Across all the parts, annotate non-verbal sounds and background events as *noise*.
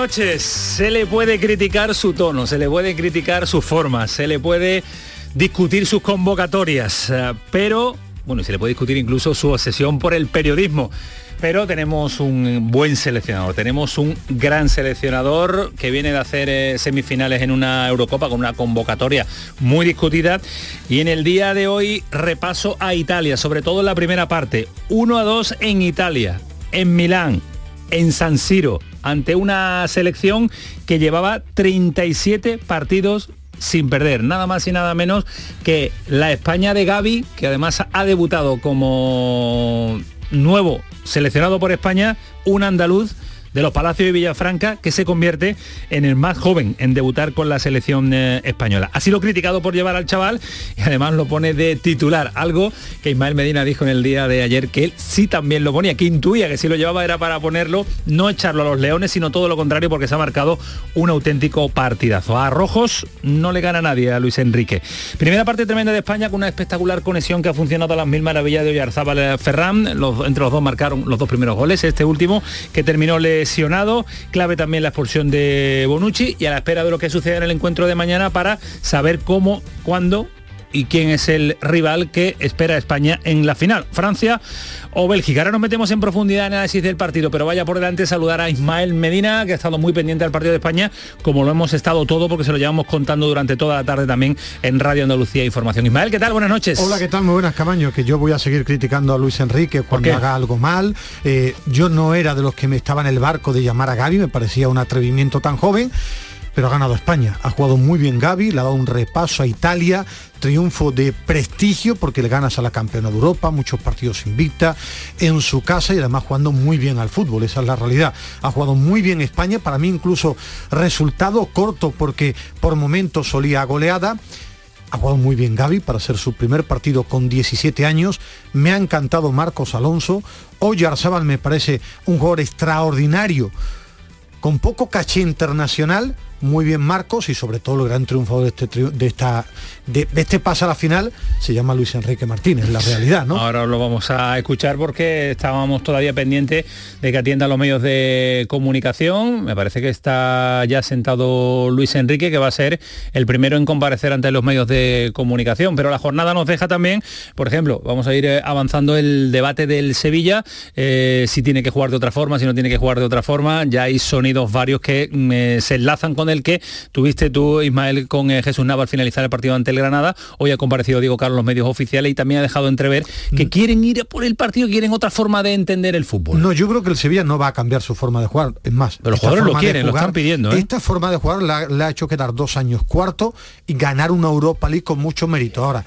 Noches. Se le puede criticar su tono, se le puede criticar su forma, se le puede discutir sus convocatorias, eh, pero, bueno, se le puede discutir incluso su obsesión por el periodismo. Pero tenemos un buen seleccionador, tenemos un gran seleccionador que viene de hacer eh, semifinales en una Eurocopa con una convocatoria muy discutida. Y en el día de hoy repaso a Italia, sobre todo en la primera parte. 1 a 2 en Italia, en Milán, en San Siro, ante una selección que llevaba 37 partidos sin perder, nada más y nada menos que la España de Gaby, que además ha debutado como nuevo seleccionado por España, un andaluz de los Palacios de Villafranca, que se convierte en el más joven en debutar con la selección eh, española. Ha sido criticado por llevar al chaval y además lo pone de titular, algo que Ismael Medina dijo en el día de ayer que él sí también lo ponía, que intuía que si lo llevaba era para ponerlo, no echarlo a los leones, sino todo lo contrario porque se ha marcado un auténtico partidazo. A Rojos no le gana nadie a Luis Enrique. Primera parte tremenda de España con una espectacular conexión que ha funcionado a las mil maravillas de Oyarzábal eh, Ferran. Entre los dos marcaron los dos primeros goles, este último que terminó lesionado, clave también la expulsión de Bonucci y a la espera de lo que suceda en el encuentro de mañana para saber cómo, cuándo y quién es el rival que espera a España en la final, Francia o Bélgica. Ahora nos metemos en profundidad en el análisis del partido, pero vaya por delante saludar a Ismael Medina, que ha estado muy pendiente del partido de España, como lo hemos estado todo, porque se lo llevamos contando durante toda la tarde también en Radio Andalucía Información. Ismael, ¿qué tal? Buenas noches. Hola, ¿qué tal? Muy buenas, Camaño, que yo voy a seguir criticando a Luis Enrique cuando haga algo mal. Eh, yo no era de los que me estaba en el barco de llamar a Gaby, me parecía un atrevimiento tan joven pero ha ganado España. Ha jugado muy bien Gaby, le ha dado un repaso a Italia, triunfo de prestigio porque le ganas a la campeona de Europa, muchos partidos invicta en su casa y además jugando muy bien al fútbol, esa es la realidad. Ha jugado muy bien España, para mí incluso resultado corto porque por momentos solía goleada. Ha jugado muy bien Gaby para ser su primer partido con 17 años. Me ha encantado Marcos Alonso. Oyarzábal me parece un jugador extraordinario, con poco caché internacional, muy bien Marcos y sobre todo el gran triunfo de este, de esta, de, este pase a la final se llama Luis Enrique Martínez, la realidad, ¿no? Ahora lo vamos a escuchar porque estábamos todavía pendientes de que atienda los medios de comunicación. Me parece que está ya sentado Luis Enrique, que va a ser el primero en comparecer ante los medios de comunicación. Pero la jornada nos deja también, por ejemplo, vamos a ir eh, avanzando el debate del Sevilla, eh, si tiene que jugar de otra forma, si no tiene que jugar de otra forma. Ya hay sonidos varios que eh, se enlazan con el que tuviste tú, Ismael, con eh, Jesús Nava al finalizar el partido ante el Granada. Hoy ha comparecido Diego Carlos los medios oficiales y también ha dejado entrever que quieren ir por el partido, quieren otra forma de entender el fútbol. No, yo creo que el Sevilla no va a cambiar su forma de jugar. Es más, pero los jugadores lo quieren, jugar, lo están pidiendo. ¿eh? Esta forma de jugar le ha, le ha hecho quedar dos años cuarto y ganar una Europa League con mucho mérito. Ahora,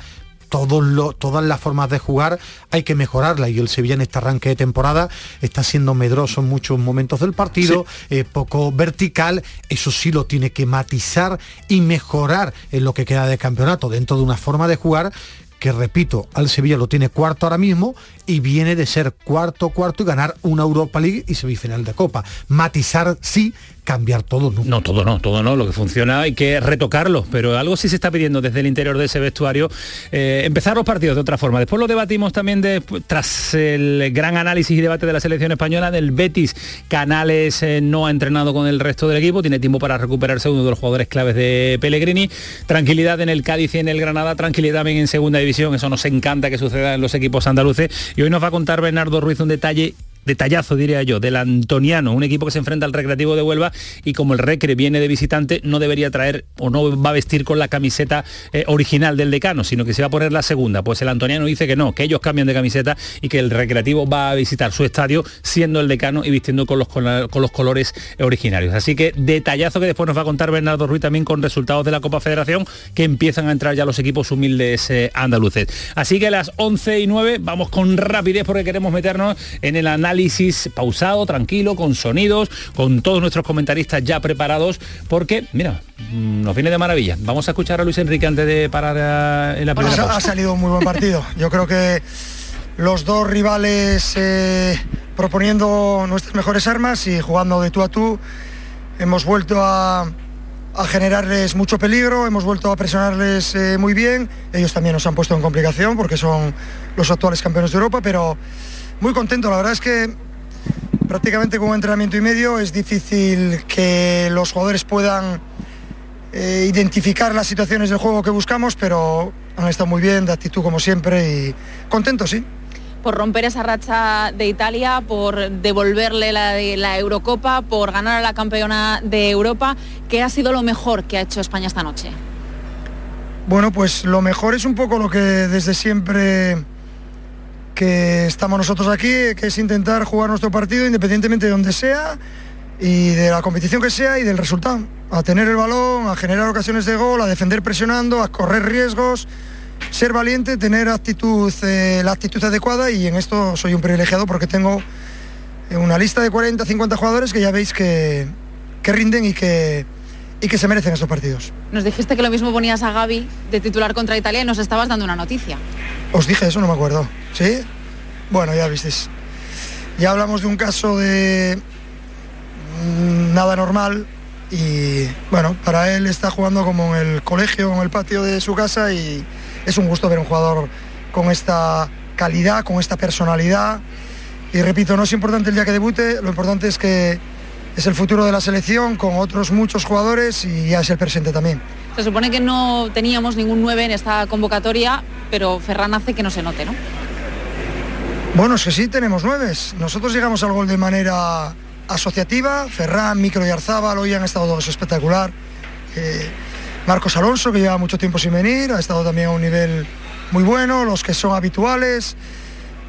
todos todas las formas de jugar hay que mejorarla y el Sevilla en este arranque de temporada está siendo medroso en muchos momentos del partido, sí. eh, poco vertical, eso sí lo tiene que matizar y mejorar en lo que queda de campeonato dentro de una forma de jugar que repito, al Sevilla lo tiene cuarto ahora mismo y viene de ser cuarto, cuarto y ganar una Europa League y semifinal de Copa. Matizar sí, cambiar todo no. No, todo no, todo no. Lo que funciona hay que retocarlo, pero algo sí se está pidiendo desde el interior de ese vestuario. Eh, empezar los partidos de otra forma. Después lo debatimos también de, tras el gran análisis y debate de la selección española del Betis. Canales eh, no ha entrenado con el resto del equipo, tiene tiempo para recuperarse uno de los jugadores claves de Pellegrini. Tranquilidad en el Cádiz y en el Granada, tranquilidad también en segunda división. Eso nos encanta que suceda en los equipos andaluces. Y hoy nos va a contar Bernardo Ruiz un detalle detallazo diría yo, del Antoniano, un equipo que se enfrenta al Recreativo de Huelva y como el Recre viene de visitante, no debería traer o no va a vestir con la camiseta eh, original del decano, sino que se va a poner la segunda. Pues el Antoniano dice que no, que ellos cambian de camiseta y que el Recreativo va a visitar su estadio siendo el decano y vistiendo con los, con, los colores originarios. Así que detallazo que después nos va a contar Bernardo Ruiz también con resultados de la Copa Federación que empiezan a entrar ya los equipos humildes eh, andaluces. Así que a las 11 y 9 vamos con rapidez porque queremos meternos en el análisis pausado, tranquilo, con sonidos, con todos nuestros comentaristas ya preparados, porque, mira, mm, nos viene de maravilla. Vamos a escuchar a Luis Enrique antes de parar eh, en la primera Ha salido un muy buen partido. Yo creo que los dos rivales eh, proponiendo nuestras mejores armas y jugando de tú a tú, hemos vuelto a, generarles mucho peligro, hemos vuelto a presionarles eh, muy bien. Ellos también nos han puesto en complicación porque son los actuales campeones de Europa, pero muy contento. La verdad es que prácticamente con un entrenamiento y medio es difícil que los jugadores puedan eh, identificar las situaciones del juego que buscamos, pero han estado muy bien, de actitud como siempre y contentos, sí. Por romper esa racha de Italia, por devolverle la, la Eurocopa, por ganar a la campeona de Europa, ¿qué ha sido lo mejor que ha hecho España esta noche? Bueno, pues lo mejor es un poco lo que desde siempre que estamos nosotros aquí, que es intentar jugar nuestro partido independientemente de donde sea y de la competición que sea y del resultado. A tener el balón, a generar ocasiones de gol, a defender presionando, a correr riesgos, ser valiente, tener actitud, eh, la actitud adecuada y en esto soy un privilegiado porque tengo una lista de 40, 50 jugadores que ya veis que, que rinden y que, y que se merecen estos partidos. Nos dijiste que lo mismo ponías a Gaby de titular contra Italia y nos estabas dando una noticia. Os dije eso, no me acuerdo. ¿Sí? Bueno, ya visteis. Ya hablamos de un caso de mm, nada normal y bueno, para él está jugando como en el colegio, en el patio de su casa y es un gusto ver un jugador con esta calidad, con esta personalidad. Y repito, no es importante el día que debute, lo importante es que es el futuro de la selección con otros muchos jugadores y ya es el presente también. Se supone que no teníamos ningún 9 en esta convocatoria, pero Ferran hace que no se note, ¿no? Bueno, es que sí tenemos nueve. Nosotros llegamos al gol de manera asociativa. Ferran, Micro y Arzábal hoy han estado todos espectacular. Eh, Marcos Alonso, que lleva mucho tiempo sin venir, ha estado también a un nivel muy bueno. Los que son habituales.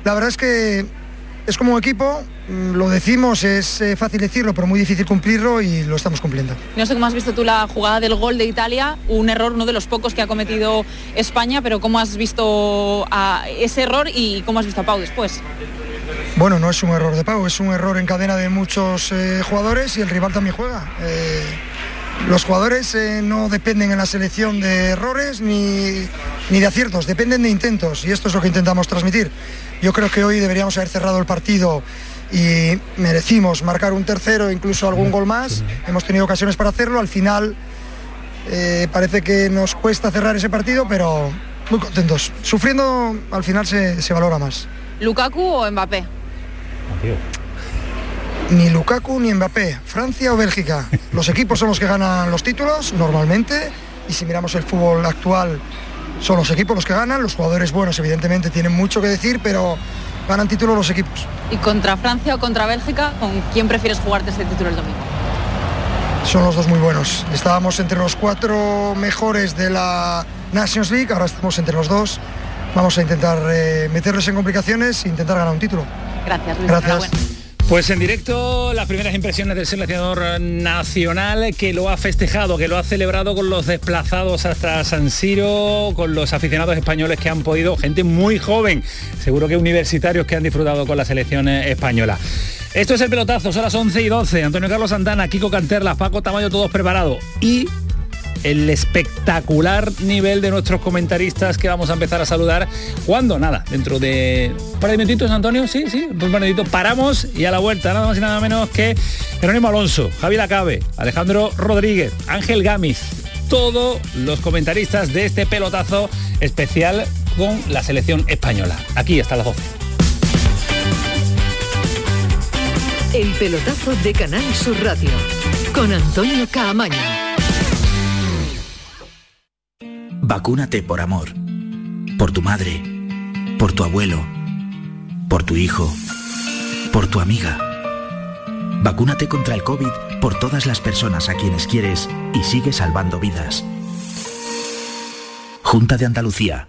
La verdad es que es como un equipo, lo decimos, es eh, fácil decirlo, pero muy difícil cumplirlo y lo estamos cumpliendo. No sé cómo has visto tú la jugada del gol de Italia, un error, uno de los pocos que ha cometido España, pero cómo has visto a ese error y cómo has visto a Pau después. Bueno, no es un error de Pau, es un error en cadena de muchos eh, jugadores y el rival también juega. Eh, los jugadores no dependen en la selección de errores ni, ni de aciertos, dependen de intentos y esto es lo que intentamos transmitir. Yo creo que hoy deberíamos haber cerrado el partido y merecimos marcar un tercero, incluso algún gol más. Hemos tenido ocasiones para hacerlo. Al final eh, parece que nos cuesta cerrar ese partido, pero muy contentos. Sufriendo al final se, valora más. ¿Lukaku o Mbappé? Ni Lukaku ni Mbappé. Francia o Bélgica. *laughs* Los equipos son los que ganan los títulos normalmente. Y si miramos el fútbol actual, son los equipos los que ganan, los jugadores buenos evidentemente tienen mucho que decir, pero ganan título los equipos. ¿Y contra Francia o contra Bélgica, con quién prefieres jugarte este título el domingo? Son los dos muy buenos. Estábamos entre los cuatro mejores de la Nations League, ahora estamos entre los dos. Vamos a intentar eh, meterles en complicaciones e intentar ganar un título. Gracias, Luis. Gracias. Pues en directo las primeras impresiones del seleccionador nacional que lo ha festejado, que lo ha celebrado con los desplazados hasta San Siro, con los aficionados españoles que han podido, gente muy joven, seguro que universitarios que han disfrutado con la selección española. Esto es el pelotazo, son las 11 y 12. Antonio Carlos Santana, Kiko Canterlas, Paco Tamayo, todos preparados. Y el espectacular nivel de nuestros comentaristas que vamos a empezar a saludar. cuando Nada, dentro de un par de minutitos, Antonio, sí, sí, un par. Paramos y a la vuelta, nada más y nada menos que Jerónimo Alonso, Javier Acabe, Alejandro Rodríguez, Ángel Gámez, todos los comentaristas de este pelotazo especial con la selección española. Aquí hasta las 12. El pelotazo de Canal Sur Radio con Antonio Caamaño. Vacúnate por amor. Por tu madre. Por tu abuelo. Por tu hijo por tu amiga. Vacúnate contra el COVID por todas las personas a quienes quieres y sigue salvando vidas. Junta de Andalucía.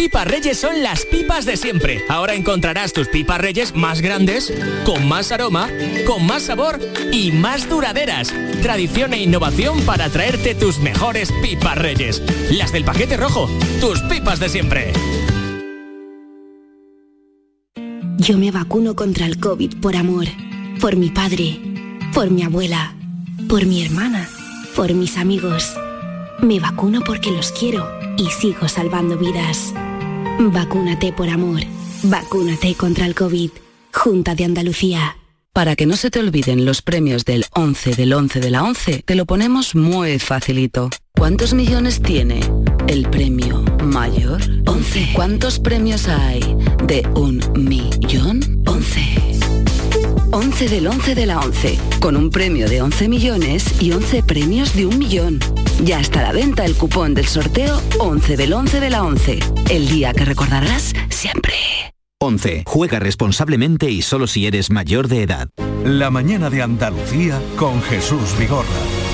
Pipas Reyes son las pipas de siempre. Ahora encontrarás tus pipas Reyes más grandes, con más aroma, con más sabor y más duraderas. Tradición e innovación para traerte tus mejores pipas Reyes. Las del paquete rojo, tus pipas de siempre. Yo me vacuno contra el COVID por amor, por mi padre, por mi abuela, por mi hermana, por mis amigos. Me vacuno porque los quiero y sigo salvando vidas. Vacúnate por amor. Vacúnate contra el COVID. Junta de Andalucía. Para que no se te olviden los premios del 11 del 11 de la 11, te lo ponemos muy facilito. ¿Cuántos millones tiene el premio mayor? 11. ¿Cuántos premios hay de un millón? 11. 11 del 11 de la 11, con un premio de 11 millones y 11 premios de un millón. Ya está a la venta el cupón del sorteo 11 del 11 de la 11, el día que recordarás siempre. 11. Juega responsablemente y solo si eres mayor de edad. La mañana de Andalucía con Jesús Vigorra.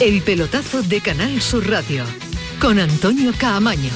El pelotazo de Canal Sur Radio con Antonio Caamaño.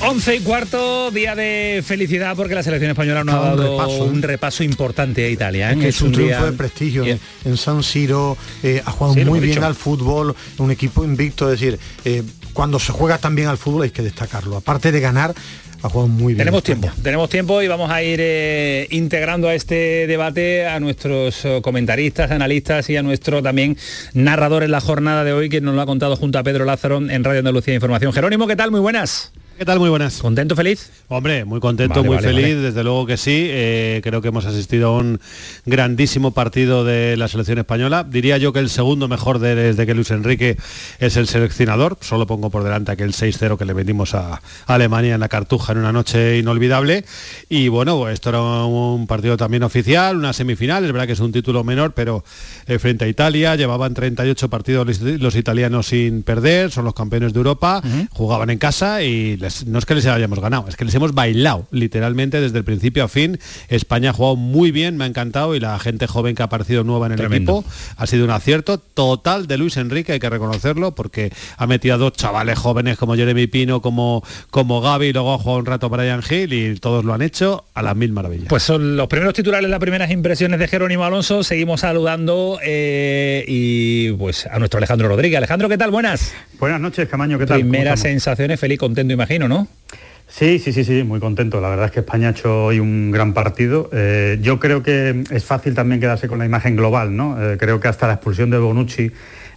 11 y cuarto, día de felicidad porque la selección española nos ha dado un repaso, un repaso importante a Italia. ¿eh? Que es un, triunfo de prestigio en, en, San Siro, eh, ha jugado sí, muy bien dicho. al fútbol, un equipo invicto, es decir, eh, cuando se juega tan bien al fútbol hay que destacarlo. Aparte de ganar, ha jugado muy bien. Tenemos tiempo, tenemos tiempo y vamos a ir eh, integrando a este debate a nuestros oh, comentaristas, analistas y a nuestro también narrador en la jornada de hoy que nos lo ha contado junto a Pedro Lázaro en Radio Andalucía Información. Jerónimo, ¿qué tal? Muy buenas. ¿Qué tal? Muy buenas. ¿Contento, feliz? Hombre, muy contento, vale, muy vale, feliz, vale. desde luego que sí. Eh, creo que hemos asistido a un grandísimo partido de la selección española. Diría yo que el segundo mejor de, desde que Luis Enrique es el seleccionador. Solo pongo por delante aquel 6-0 que le vendimos a Alemania en la Cartuja en una noche inolvidable. Y bueno, esto era un partido también oficial, una semifinal. Es verdad que es un título menor, pero eh, frente a Italia llevaban 38 partidos los, los, italianos sin perder, son los campeones de Europa, uh -huh. jugaban en casa y les no es que les hayamos ganado, es que les hemos bailado literalmente desde el principio a fin. España ha jugado muy bien, me ha encantado y la gente joven que ha aparecido nueva en el Tremendo. equipo ha sido un acierto total de Luis Enrique, hay que reconocerlo, porque ha metido a dos chavales jóvenes como Jeremy Pino, como, como Gaby, y luego ha jugado un rato Brian Hill y todos lo han hecho a las mil maravillas. Pues son los primeros titulares, las primeras impresiones de Jerónimo Alonso. Seguimos saludando eh, y pues a nuestro Alejandro Rodríguez. Alejandro, ¿qué tal? Buenas. Buenas noches, Camaño, ¿qué tal? Primeras sensaciones, feliz, contento, imagino, ¿no? Sí, sí, sí, sí, muy contento. La verdad es que España ha hecho hoy un gran partido. Eh, yo creo que es fácil también quedarse con la imagen global, ¿no? Eh, creo que hasta la expulsión de Bonucci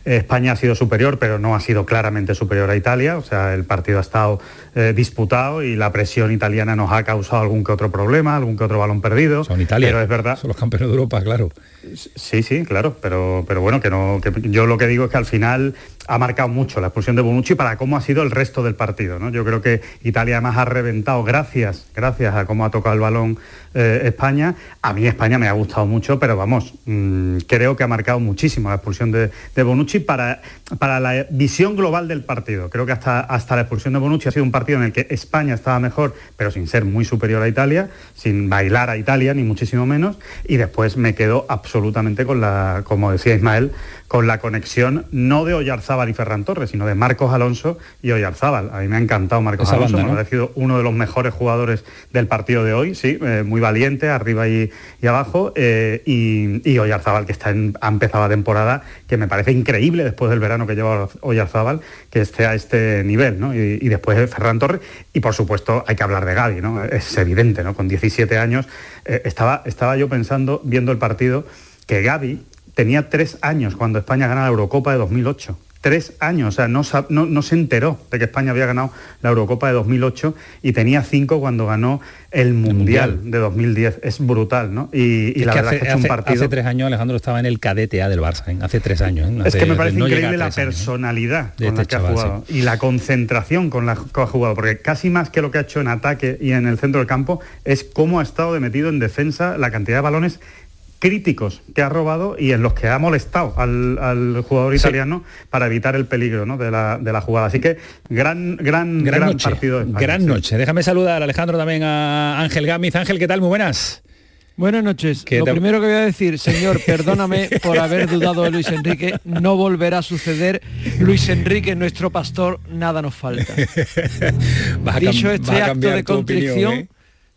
España ha sido superior, pero no ha sido claramente superior a Italia. O sea, el partido ha estado eh, disputado y la presión italiana nos ha causado algún que otro problema, algún que otro balón perdido. Son Italia. Pero es verdad. Son los campeones de Europa, claro. Sí, sí, claro. Pero, pero bueno, que no. Que yo lo que digo es que al final ha marcado mucho la expulsión de Bonucci para cómo ha sido el resto del partido. ¿no? Yo creo que Italia además ha reventado gracias, gracias a cómo ha tocado el balón eh, España. A mí España me ha gustado mucho, pero vamos, mmm, creo que ha marcado muchísimo la expulsión de, de Bonucci para, para, la visión global del partido. Creo que hasta, hasta la expulsión de Bonucci ha sido un partido en el que España estaba mejor, pero sin ser muy superior a Italia, sin bailar a Italia, ni muchísimo menos. Y después me quedo absolutamente con la, como decía Ismael, con la conexión no de Oyarzábal y Ferran Torres, sino de Marcos Alonso y Oyarzábal. A mí me ha encantado Marcos Esa Alonso, banda, ¿no? me ha parecido uno de los mejores jugadores del partido de hoy, sí, eh, muy valiente, arriba y, y abajo, eh, y, y Oyarzábal, que está en, ha empezado la temporada, que me parece increíble después del verano que lleva Oyarzábal que esté a este nivel, ¿no? Y, después Ferran Torres, y por supuesto hay que hablar de Gaby, ¿no? Es evidente, ¿no? Con 17 años, eh, estaba, estaba yo pensando, viendo el partido, que Gaby tenía tres años cuando España gana la Eurocopa de 2008 tres años, o sea, no, no, se enteró de que España había ganado la Eurocopa de 2008 y tenía cinco cuando ganó el Mundial, de 2010. Es brutal, ¿no? Y, la verdad hace, es que es un partido... Hace tres años Alejandro estaba en el cadete A del Barça, ¿eh? hace tres años. ¿eh? es que me parece increíble la personalidad con la este que ha jugado y la concentración con la que ha jugado, porque casi más que lo que ha hecho en ataque y en el centro del campo es cómo ha estado de metido en defensa, la cantidad de balones críticos que ha robado y en los que ha molestado al, jugador italiano para evitar el peligro de, la, jugada. Así que gran, gran, gran, partido. De gran noche. Déjame saludar, Alejandro, también a Ángel Gámez. Ángel, ¿qué tal? Muy buenas. Buenas noches. Lo primero que voy a decir, señor, *laughs* perdóname por haber dudado de Luis Enrique, no volverá a suceder. Luis Enrique, nuestro pastor, nada nos falta. *laughs* Dicho este acto de contrición, ¿eh?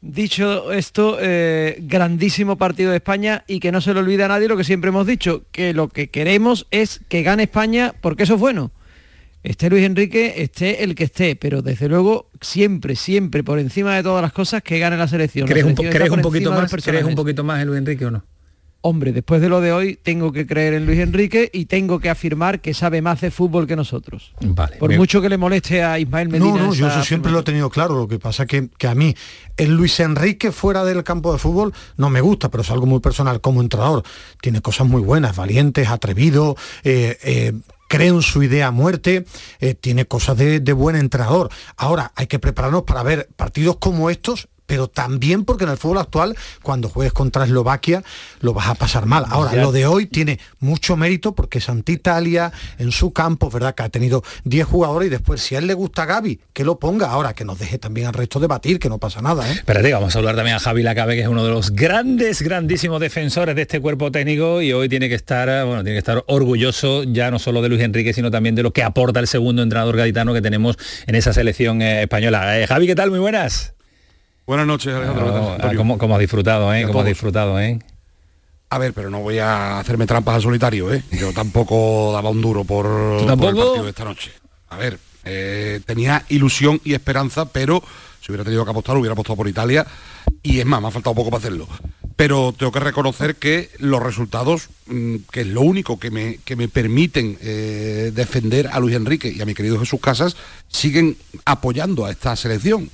Dicho esto, eh, grandísimo partido de España y que no se le olvide a nadie lo que siempre hemos dicho, que lo que queremos es que gane España porque eso es bueno. Esté Luis Enrique, esté el que esté, pero desde luego siempre, siempre por encima de todas las cosas que gane la selección. ¿Crees, un, poquito más, ¿crees un poquito más en Luis Enrique o no? Hombre, después de lo de hoy tengo que creer en Luis Enrique y tengo que afirmar que sabe más de fútbol que nosotros. Vale, Por mucho que le moleste a Ismael Medina. No, no, yo eso siempre lo he tenido claro. Lo que pasa que, que a mí el Luis Enrique fuera del campo de fútbol no me gusta, pero es algo muy personal como entrenador. Tiene cosas muy buenas, valientes, atrevido, eh, eh, cree en su idea a muerte, eh, tiene cosas de, de, buen entrenador. Ahora hay que prepararnos para ver partidos como estos pero también porque en el fútbol actual, cuando juegues contra Eslovaquia, lo vas a pasar mal. Ahora, lo de hoy tiene mucho mérito porque es Italia en su campo, ¿verdad? Que ha tenido 10 jugadores y después, si a él le gusta Gaby, que lo ponga. Ahora, que nos deje también al resto debatir, que no pasa nada, ¿eh? Espérate, vamos a hablar también a Javi Lacabe, que es uno de los grandes, grandísimos defensores de este cuerpo técnico y hoy tiene que estar, bueno, tiene que estar orgulloso ya no solo de Luis Enrique, sino también de lo que aporta el segundo entrenador gaditano que tenemos en esa selección eh, española. Eh, Javi, ¿qué tal? Muy buenas. Buenas noches, Alejandro. Ah, ¿Cómo, has disfrutado, eh? ¿Cómo has disfrutado, eh? A ver, pero no voy a hacerme trampas al solitario, ¿eh? Yo tampoco daba un duro por, el partido de esta noche. A ver, eh, tenía ilusión y esperanza, pero si hubiera tenido que apostar, hubiera apostado por Italia. Y es más, me ha faltado poco para hacerlo. Pero tengo que reconocer que los resultados, mm, que es lo único que me, que me permiten eh, defender a Luis Enrique y a mi querido Jesús Casas, siguen apoyando a esta selección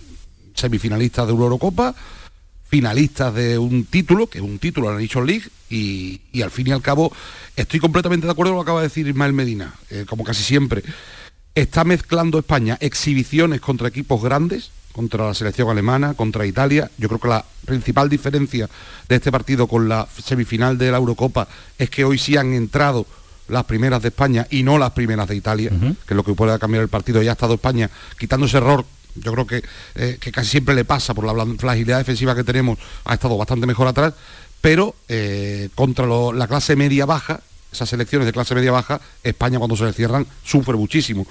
semifinalistas de Eurocopa, finalistas de un título, que es un título en la Nation League, y, al fin y al cabo estoy completamente de acuerdo con lo que acaba de decir Ismael Medina, eh, como casi siempre. Está mezclando España exhibiciones contra equipos grandes, contra la selección alemana, contra Italia. Yo creo que la principal diferencia de este partido con la semifinal de la Eurocopa es que hoy sí han entrado las primeras de España y no las primeras de Italia, que es lo que puede cambiar el partido. Ya ha estado España quitando ese error yo creo eh, que, casi siempre le pasa por la fragilidad defensiva que tenemos, ha estado bastante mejor atrás, pero eh, contra la clase media-baja, esas selecciones de clase media-baja, España cuando se le cierran sufre muchísimo.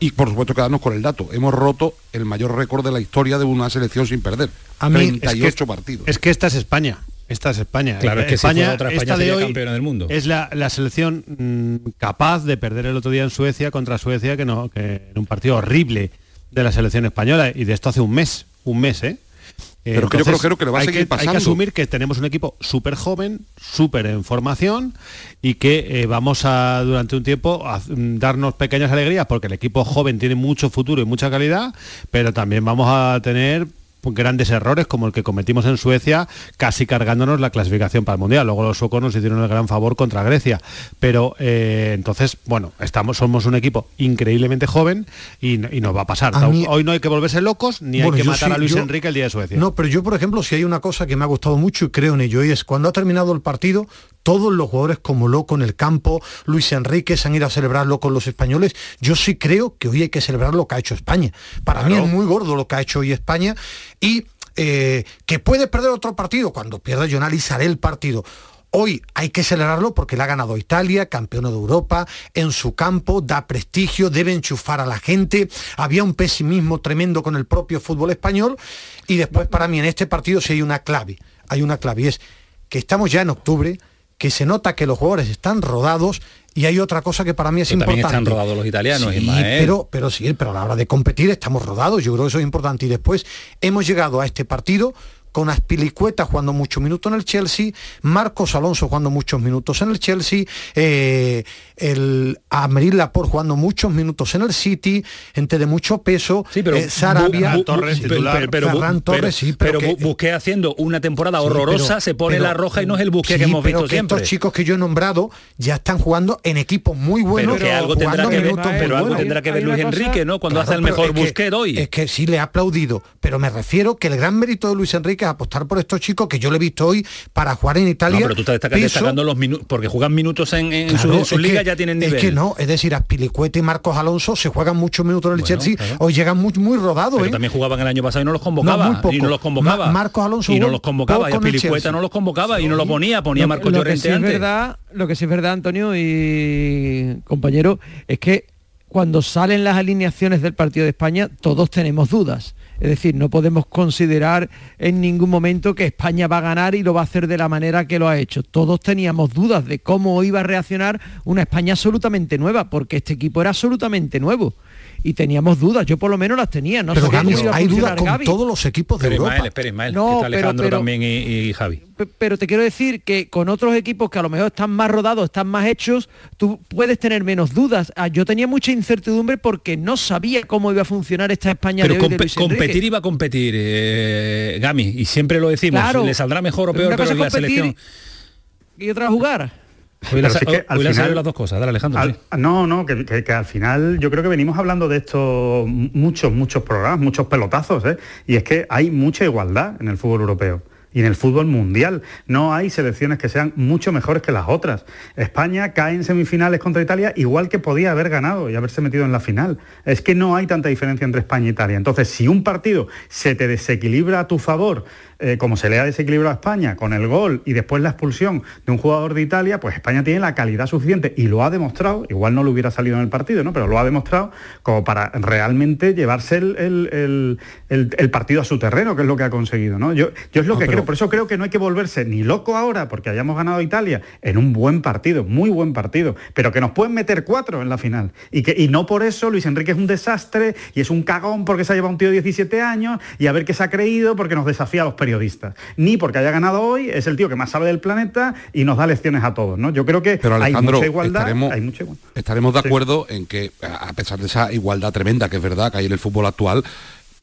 Y por supuesto quedarnos con el dato, hemos roto el mayor récord de la historia de una selección sin perder. A 38 partidos. Es que esta es España. Esta es España. Claro, es que España, otra España de hoy campeona del mundo. Es la, selección mm, capaz de perder el otro día en Suecia contra Suecia, que no, que en un partido horrible de la selección española y de esto hace un mes, un mes, ¿eh? Pero yo creo que le va a seguir pasando. Hay que asumir que tenemos un equipo súper joven, súper en formación y que eh, vamos a durante un tiempo a mm, darnos pequeñas alegrías porque el equipo joven tiene mucho futuro y mucha calidad, pero también vamos a tener grandes errores como el que cometimos en Suecia, casi cargándonos la clasificación para el Mundial. Luego los suecos nos hicieron el gran favor contra Grecia. Pero eh, entonces, bueno, estamos, somos un equipo increíblemente joven y, nos va a pasar. Hoy no hay que volverse locos ni hay que matar a Luis Enrique el día de Suecia. No, pero yo, por ejemplo, si hay una cosa que me ha gustado mucho y creo en ello, y es cuando ha terminado el partido, todos los jugadores como loco en el campo, Luis Enrique se han ido a celebrarlo con los españoles. Yo sí creo que hoy hay que celebrar lo que ha hecho España. Para mí es muy gordo lo que ha hecho hoy España y eh, que puede perder otro partido. Cuando pierda yo analizaré el partido. Hoy hay que celebrarlo porque le ha ganado Italia, campeón de Europa, en su campo, da prestigio, debe enchufar a la gente. Había un pesimismo tremendo con el propio fútbol español. Y después para mí en este partido sí hay una clave. Hay una clave y es que estamos ya en octubre, que se nota que los jugadores están rodados Y hay otra cosa que para mí es pero importante. También están rodados los italianos, Sí, Ismael. pero, pero sí, pero a la hora de competir estamos rodados, yo creo que eso es importante. Y después hemos llegado a este partido con Aspilicueta jugando muchos minutos en el Chelsea, Marcos Alonso jugando muchos minutos en el Chelsea, eh, el Ameril Laporte jugando muchos minutos en el City, gente de mucho peso, pero eh, Sarabia, Bu- Bu- Bu- pero- pero- Ferran pero- Torres, sí, pero, pero, Bu- que- Busquets haciendo una temporada Sí, horrorosa, pero- se pone pero- la roja y no es el Busquets que Sí, hemos pero visto que siempre. Estos chicos que yo he nombrado ya están jugando en equipos muy buenos. pero que algo tendrá que ver, pero algo tendrá que ver Luis Enrique, ¿no? Cuando hace el mejor Busquets hoy. Es que sí le ha aplaudido, pero me refiero que el gran mérito de Luis Enrique es apostar por estos chicos que yo le he visto hoy para jugar en Italia. No, pero tú estás destaca- peso. destacando los minutos, porque juegan minutos en, en Claro, su, en su es liga que- ya tienen nivel. Es que no, es decir, Aspilicueta y Marcos Alonso se juegan muchos minutos en el Chelsea, hoy llegan muy, muy rodados. Pero ¿eh? también jugaban el año pasado y no los convocaba. No, muy poco. y no los convocaba. Ma- Marcos Alonso y no los convocaba. Y no los convocaba y no lo ponía, ponía a Marcos lo que Llorente es antes. verdad, lo que sí es verdad, Antonio y compañero, es que cuando salen las alineaciones del partido de España, todos tenemos dudas. Es decir, no podemos considerar en ningún momento que España va a ganar y lo va a hacer de la manera que lo ha hecho. Todos teníamos dudas de cómo iba a reaccionar una España absolutamente nueva, porque este equipo era absolutamente nuevo. Y teníamos dudas, yo por lo menos las tenía. No pero Gaby, hay dudas con todos los equipos de Espera, Europa. Ismael, espera, Ismael, No, que está pero- Alejandro pero- también y, y Javi. Pe- pero te quiero decir que con otros equipos que a lo mejor están más rodados, están más hechos, tú puedes tener menos dudas. Ah, Yo tenía mucha incertidumbre porque no sabía cómo iba a funcionar esta España Pero de hoy de compe- Luis Enrique. competir iba a competir, eh, Gami, y siempre lo decimos, Claro. le saldrá mejor o Pero peor, pero la competir selección. y otra jugar. Hoy final- las dos cosas, dale Alejandro. Al- sí. no, no, que, que- que al final yo creo que venimos hablando de esto muchos, muchos programas, muchos pelotazos, ¿eh? y es que hay mucha igualdad en el fútbol europeo. Y en el fútbol mundial no hay selecciones que sean mucho mejores que las otras. España cae en semifinales contra Italia igual que podía haber ganado y haberse metido en la final. Es que no hay tanta diferencia entre España e Italia. Entonces, si un partido se te desequilibra a tu favor, eh, como se le ha desequilibrado a España con el gol y después la expulsión de un jugador de Italia, pues España tiene la calidad suficiente y lo ha demostrado, igual no lo hubiera salido en el partido, ¿no? pero lo ha demostrado como para realmente llevarse el, el- el- el- el partido a su terreno, que es lo que ha conseguido. ¿no? Yo, yo es lo No, que pero- creo, por eso creo que no hay que volverse ni loco ahora porque hayamos ganado a Italia en un buen partido, muy buen partido, pero que nos pueden meter cuatro en la final. Y, que, y no por eso Luis Enrique es un desastre y es un cagón porque se ha llevado un tío de 17 años y a ver qué se ha creído porque nos desafía a los periodistas. Ni porque haya ganado hoy, es el tío que más sabe del planeta y nos da lecciones a todos. ¿no? Yo creo que Pero hay Alejandro, mucha igualdad. estaremos, hay mucha igualdad. estaremos de Sí. acuerdo en que, a pesar de esa igualdad tremenda que es verdad que hay en el fútbol actual,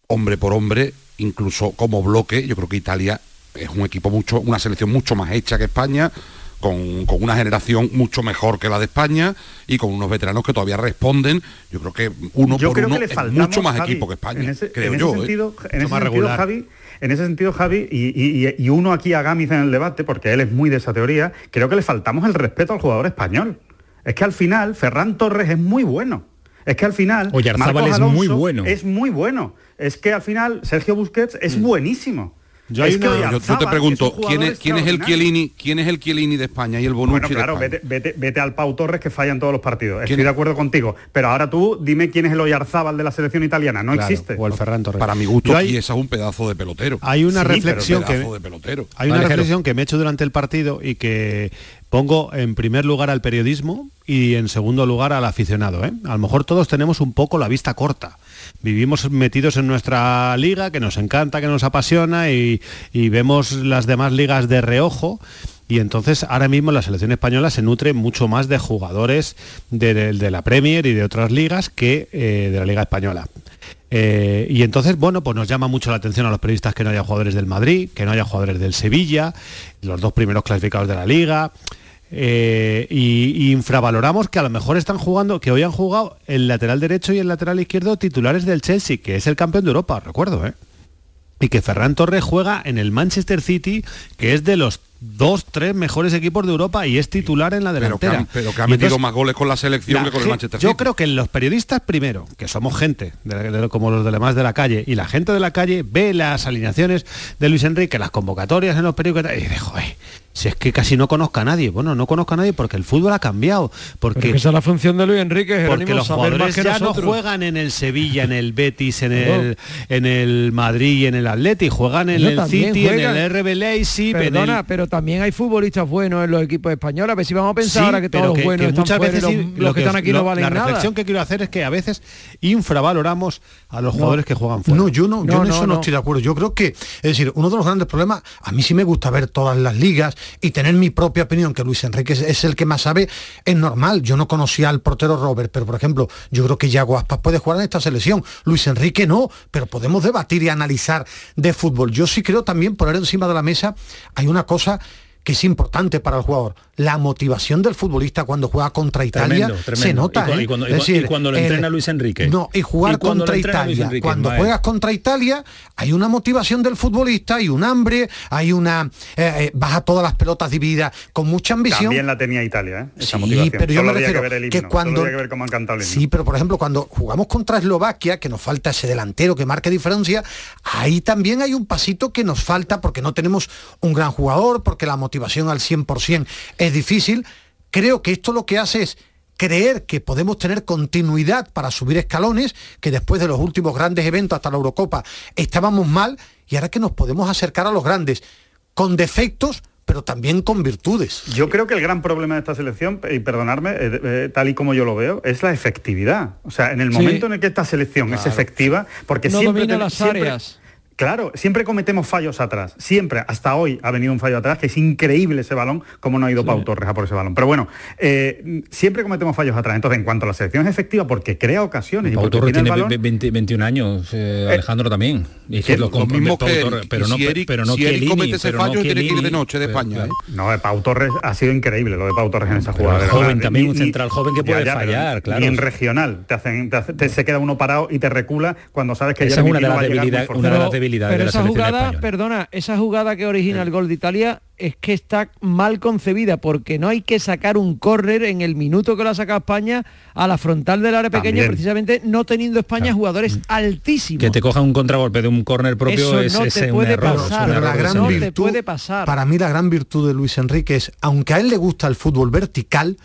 hombre por hombre, incluso como bloque, yo creo que Italia es un equipo mucho, una selección mucho más hecha que España. Con, con una generación mucho mejor que la de España y con unos veteranos que todavía responden. Yo creo que uno yo por creo uno que le es mucho más Javi, equipo que España, En ese, creo en ese yo. ¿eh? sentido, en Mucho ese más sentido, regular. Javi, en ese sentido, Javi, y, y- y uno aquí a Gámez en el debate, porque él es muy de esa teoría, creo que le faltamos el respeto al jugador español. Es que al final, Ferran Torres es muy bueno. Es que al final, Marcos es muy bueno. Es muy bueno. Es que al final, Sergio Busquets es buenísimo. Yo, Es hay que una- yo- yo Oyarzábal te pregunto, un ¿quién es, quién es el. Chiellini, quién es el Chiellini de España y el Bonucci Bueno, de claro, España? vete, vete- vete al Pau Torres que falla en todos los partidos. ¿Quién Estoy es? de acuerdo contigo. Pero ahora tú dime quién es el Oyarzábal de la selección italiana. No Claro, existe. o el Ferran Torres. Para mi gusto, hay- Chiesa es un pedazo de pelotero. Hay una Sí, pero reflexión que pedazo de pelotero. hay una Vale, reflexión que me he hecho durante el partido y que pongo en primer lugar al periodismo y en segundo lugar al aficionado. ¿eh? A lo mejor todos tenemos un poco la vista corta. Vivimos metidos en nuestra liga que nos encanta, que nos apasiona y, vemos las demás ligas de reojo. Y entonces ahora mismo la selección española se nutre mucho más de jugadores de, de- de la Premier y de otras ligas que eh, de la Liga Española. Eh, y entonces, bueno, pues nos llama mucho la atención a los periodistas que no haya jugadores del Madrid, que no haya jugadores del Sevilla, los dos primeros clasificados de la liga. eh, y, y infravaloramos que a lo mejor están jugando, que hoy han jugado el lateral derecho y el lateral izquierdo titulares del Chelsea, que es el campeón de Europa, recuerdo, ¿eh? Y que Ferran Torres juega en el Manchester City, que es de los dos, tres mejores equipos de Europa y es titular en la Pero que, delantera. pero que ha metido entonces- más goles con la selección la que con el Manchester Yo creo que los periodistas primero, que somos gente, de- de- como los demás de la calle, y la gente de la calle ve las alineaciones de Luis Enrique, las convocatorias en los periódicos y dice, joder, si es que casi no conozca a nadie. Bueno, no conozco a nadie porque el fútbol ha cambiado. Porque esa es la función de Luis Enrique, Jerónimo, porque los saber jugadores más que ya nosotros. no juegan en el Sevilla, en el Betis, en el en el Madrid y en el Atleti, juegan en el City, juegan. en el RB Leipzig, Perdona, el- pero también hay futbolistas buenos en los equipos españoles. A ver si vamos a pensar Sí, ahora que todos pero los buenos que están muchas fuera veces los, sí, los lo que están aquí no valen la nada. reflexión que quiero hacer es que a veces infravaloramos a los jugadores que juegan fuera. No, yo no, yo No, en eso no, no. estoy de acuerdo. Yo creo que, es decir, uno de los grandes problemas, a mí sí me gusta ver todas las ligas y tener mi propia opinión, que Luis Enrique es, el que más sabe, es normal. Yo no conocía al portero Robert, pero por ejemplo, yo creo que Yago Aspas puede jugar en esta selección. Luis Enrique no, pero podemos debatir y analizar de fútbol. Yo sí creo también poner encima de la mesa, hay una cosa que es importante para el jugador. La motivación del futbolista cuando juega contra Italia Tremendo, tremendo. se nota. Y cu- ¿eh? y cuando- y y decir, cuando lo el- entrena Luis Enrique. No, y jugar contra Italia. Enrique, cuando juegas contra Italia, hay una motivación del futbolista, hay un hambre, hay una. eh, eh, baja todas las pelotas divididas con mucha ambición. También la tenía Italia, ¿eh? Esa Sí, motivación. pero yo Solo me refiero que ver el que cuando- que ver cómo han cantado el himno. Sí, pero por ejemplo, cuando jugamos contra Eslovaquia, que nos falta ese delantero que marque diferencia, ahí también hay un pasito que nos falta porque no tenemos un gran jugador, porque la motivación al 100% es difícil. Creo que esto lo que hace es creer que podemos tener continuidad para subir escalones, que después de los últimos grandes eventos hasta la Eurocopa estábamos mal y ahora que nos podemos acercar a los grandes con defectos, pero también con virtudes. Yo creo que el gran problema de esta selección, y perdonarme, eh, eh, tal y como yo lo veo, es la efectividad. O sea, en el Sí. momento en el que esta selección es efectiva, porque No siempre, domina las siempre- áreas. Claro, siempre cometemos fallos atrás. Siempre, hasta hoy ha venido un fallo atrás, que es increíble ese balón, como no ha ido Pau Torres a por ese balón. Pero bueno, eh, siempre cometemos fallos atrás. Entonces, en cuanto a la selección es efectiva, porque crea ocasiones y Pau Torres tiene tiene balón, ve- 20 21 años, eh, Alejandro también. Y que lo lo compro- mismo Pau que Torres, pero Y no, si Eric- pero no si Eric comete ese pero no fallo, tiene que ir de noche de pero, España, claro. No, Pau Torres ha sido increíble lo de Pau Torres en esa Pero jugada. joven verdad. también, Ni- un central joven que puede pero fallar, claro. Ni en regional te hacen, te hace- te- se queda uno parado y te recula cuando sabes que Esa es una de las debilidades- Pero- de la esa selección jugada, española. perdona, esa jugada que origina el gol de Italia es que está mal concebida porque no hay que sacar un córner en el minuto que lo ha sacado España a la frontal del área pequeña, También. precisamente no teniendo España jugadores altísimos. Que te coja un contragolpe de un córner propio Eso es, no es te un puede error. pasar, es un Pero error la gran selección. te virtud, puede pasar. para mí la gran virtud de Luis Enrique es, aunque a él le gusta el fútbol vertical,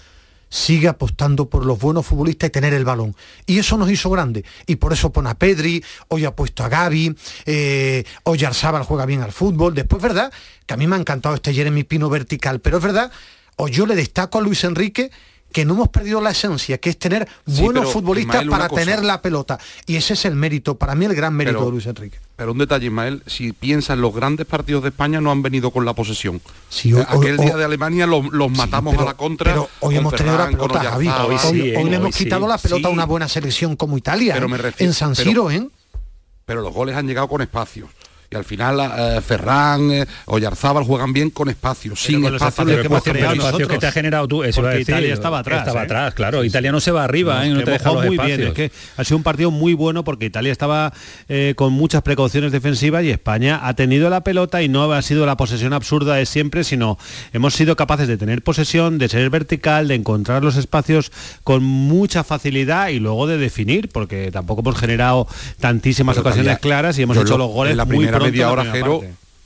sigue apostando por los buenos futbolistas y tener el balón. Y eso nos hizo grande. Y por eso pone a Pedri, hoy ha puesto a Gaby, eh, hoy Arzábal juega bien al fútbol. Después, ¿verdad? Que a mí me ha encantado este Jeremy Pino vertical. Pero es verdad, o yo le destaco a Luis Enrique que no hemos perdido la esencia, que es tener Sí, buenos futbolistas Ismael, para cosa. tener la pelota. Y ese es el mérito, para mí el gran mérito Pero- de Luis Enrique. Pero un detalle, Ismael, si piensas, los grandes partidos de España no han venido con la posesión. Sí, hoy- Aquel hoy- día de Alemania los, los matamos a la contra. Pero hoy con hemos tenido la Ferran, pelota, Javi. Hoy, hoy le hemos quitado la pelota a una buena selección como Italia. Pero ¿eh? me refiero- en San pero- Siro, ¿eh? pero los goles han llegado con espacios. Y al final eh, Ferran, eh, Oyarzábal juegan bien con espacios, sin con los espacios espacios les que hemos creado te ha generado tú, eso Porque decir, Italia estaba atrás. estaba ¿eh? atrás, claro. Italia no se va arriba, ¿eh? no que te jugado muy bien. Es que ha sido un partido muy bueno porque Italia estaba eh, con muchas precauciones defensivas y España ha tenido la pelota y no ha sido la posesión absurda de siempre, sino hemos sido capaces de tener posesión, de ser vertical, de encontrar los espacios con mucha facilidad y luego de definir, porque tampoco hemos generado tantísimas Pero ocasiones también- claras y hemos hecho lo- los goles en la muy pronto media hora, Jero,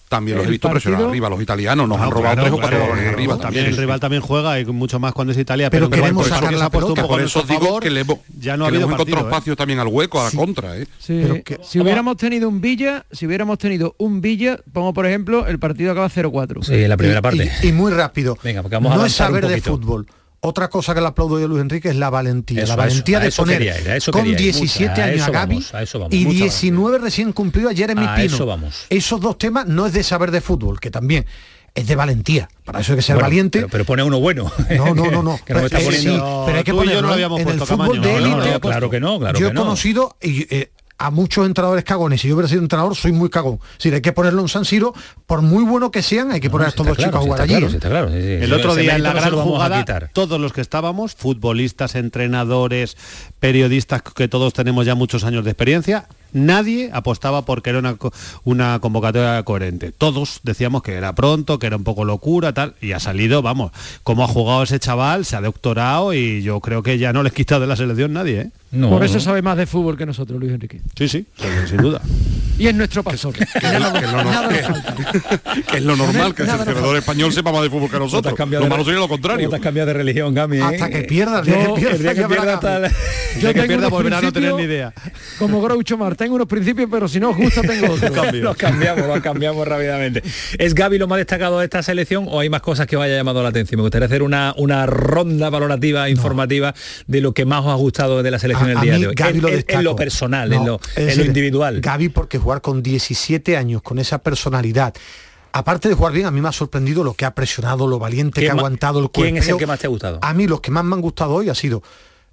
también los he visto presionar arriba, los italianos nos han robado claro, tres o cuatro claro, balones arriba también también. el sí, rival también juega y mucho más cuando es Italia Pero pero, que queremos sacar la pelota. Por a eso digo favor, que le hemos, ya no ha habido hemos encontrado partido, ¿eh? espacio también al hueco, a la contra. ¿eh? Sí. Pero que- si hubiéramos tenido un Villa, si hubiéramos tenido un Villa, pongo por ejemplo, el partido acaba 0-4. Sí, en la primera Y- parte. Y, y muy rápido. Venga, porque vamos a no es avanzar un saber de fútbol. Otra cosa que le aplaudo yo a Luis Enrique es la valentía. Eso, la valentía eso, de poner ir, a con quería ir. 17 A años a Gaby vamos, a eso vamos. y Mucha 19 recién cumplido a Jeremy A Pino. eso vamos. Esos dos temas no es de saber de fútbol, que también es de valentía. Para eso hay que ser Bueno, valiente. Pero, pero pone uno bueno. No, no, no, *laughs* no. que no me está poniendo... sí, pero hay que Tú y yo ponerlo no en el fútbol de No, no, élite. no, claro que no, claro yo que he no. conocido y, eh, a muchos entrenadores cagones. Si yo hubiera sido entrenador, soy muy cagón. Si hay que ponerlo en San Siro, por muy bueno que sean, hay que poner a estos dos claro, chicos a jugar está allí. claro, ¿eh? sí, está claro, sí, sí. El otro día en la no gran a jugada, todos los que estábamos, futbolistas, entrenadores, periodistas, que todos tenemos ya muchos años de experiencia, nadie apostaba porque era una, una convocatoria coherente. Todos decíamos que era pronto, que era un poco locura, tal, y ha salido, vamos, como ha jugado ese chaval, se ha doctorado y yo creo que ya no le quita de la selección nadie, ¿eh? No, Por eso sabe más de fútbol que nosotros, Luis Enrique. Sí, sí, sin duda. y es nuestro pastor. que, es lo normal, que el seleccionador español sepa más de fútbol que nosotros. Lo malo sería lo contrario. Te has cambiado de religión, Gami. Hasta que pierdas, Yo- que pierda, que pierda hasta- Yo que pierda volverá a no tener ni idea. Como Groucho Mar, tengo unos principios, pero si no os gusta tengo *laughs* otros. los cambiamos, los cambiamos rápidamente. ¿Es Gaby lo más destacado de esta selección o hay más cosas que os haya llamado la atención? Me gustaría hacer una, una ronda valorativa, informativa de lo que más os ha gustado de la selección A- el a día mí de hoy. Gavi En, lo en- en destaco. lo personal, en lo, en lo individual. Gaby porque jugar con 17 años, con esa personalidad, aparte de jugar bien, a mí me ha sorprendido lo que ha presionado, lo valiente que ha ¿Quién ma- aguantado el ¿Quién es el que más te ha gustado? A mí los que más me han gustado hoy ha sido,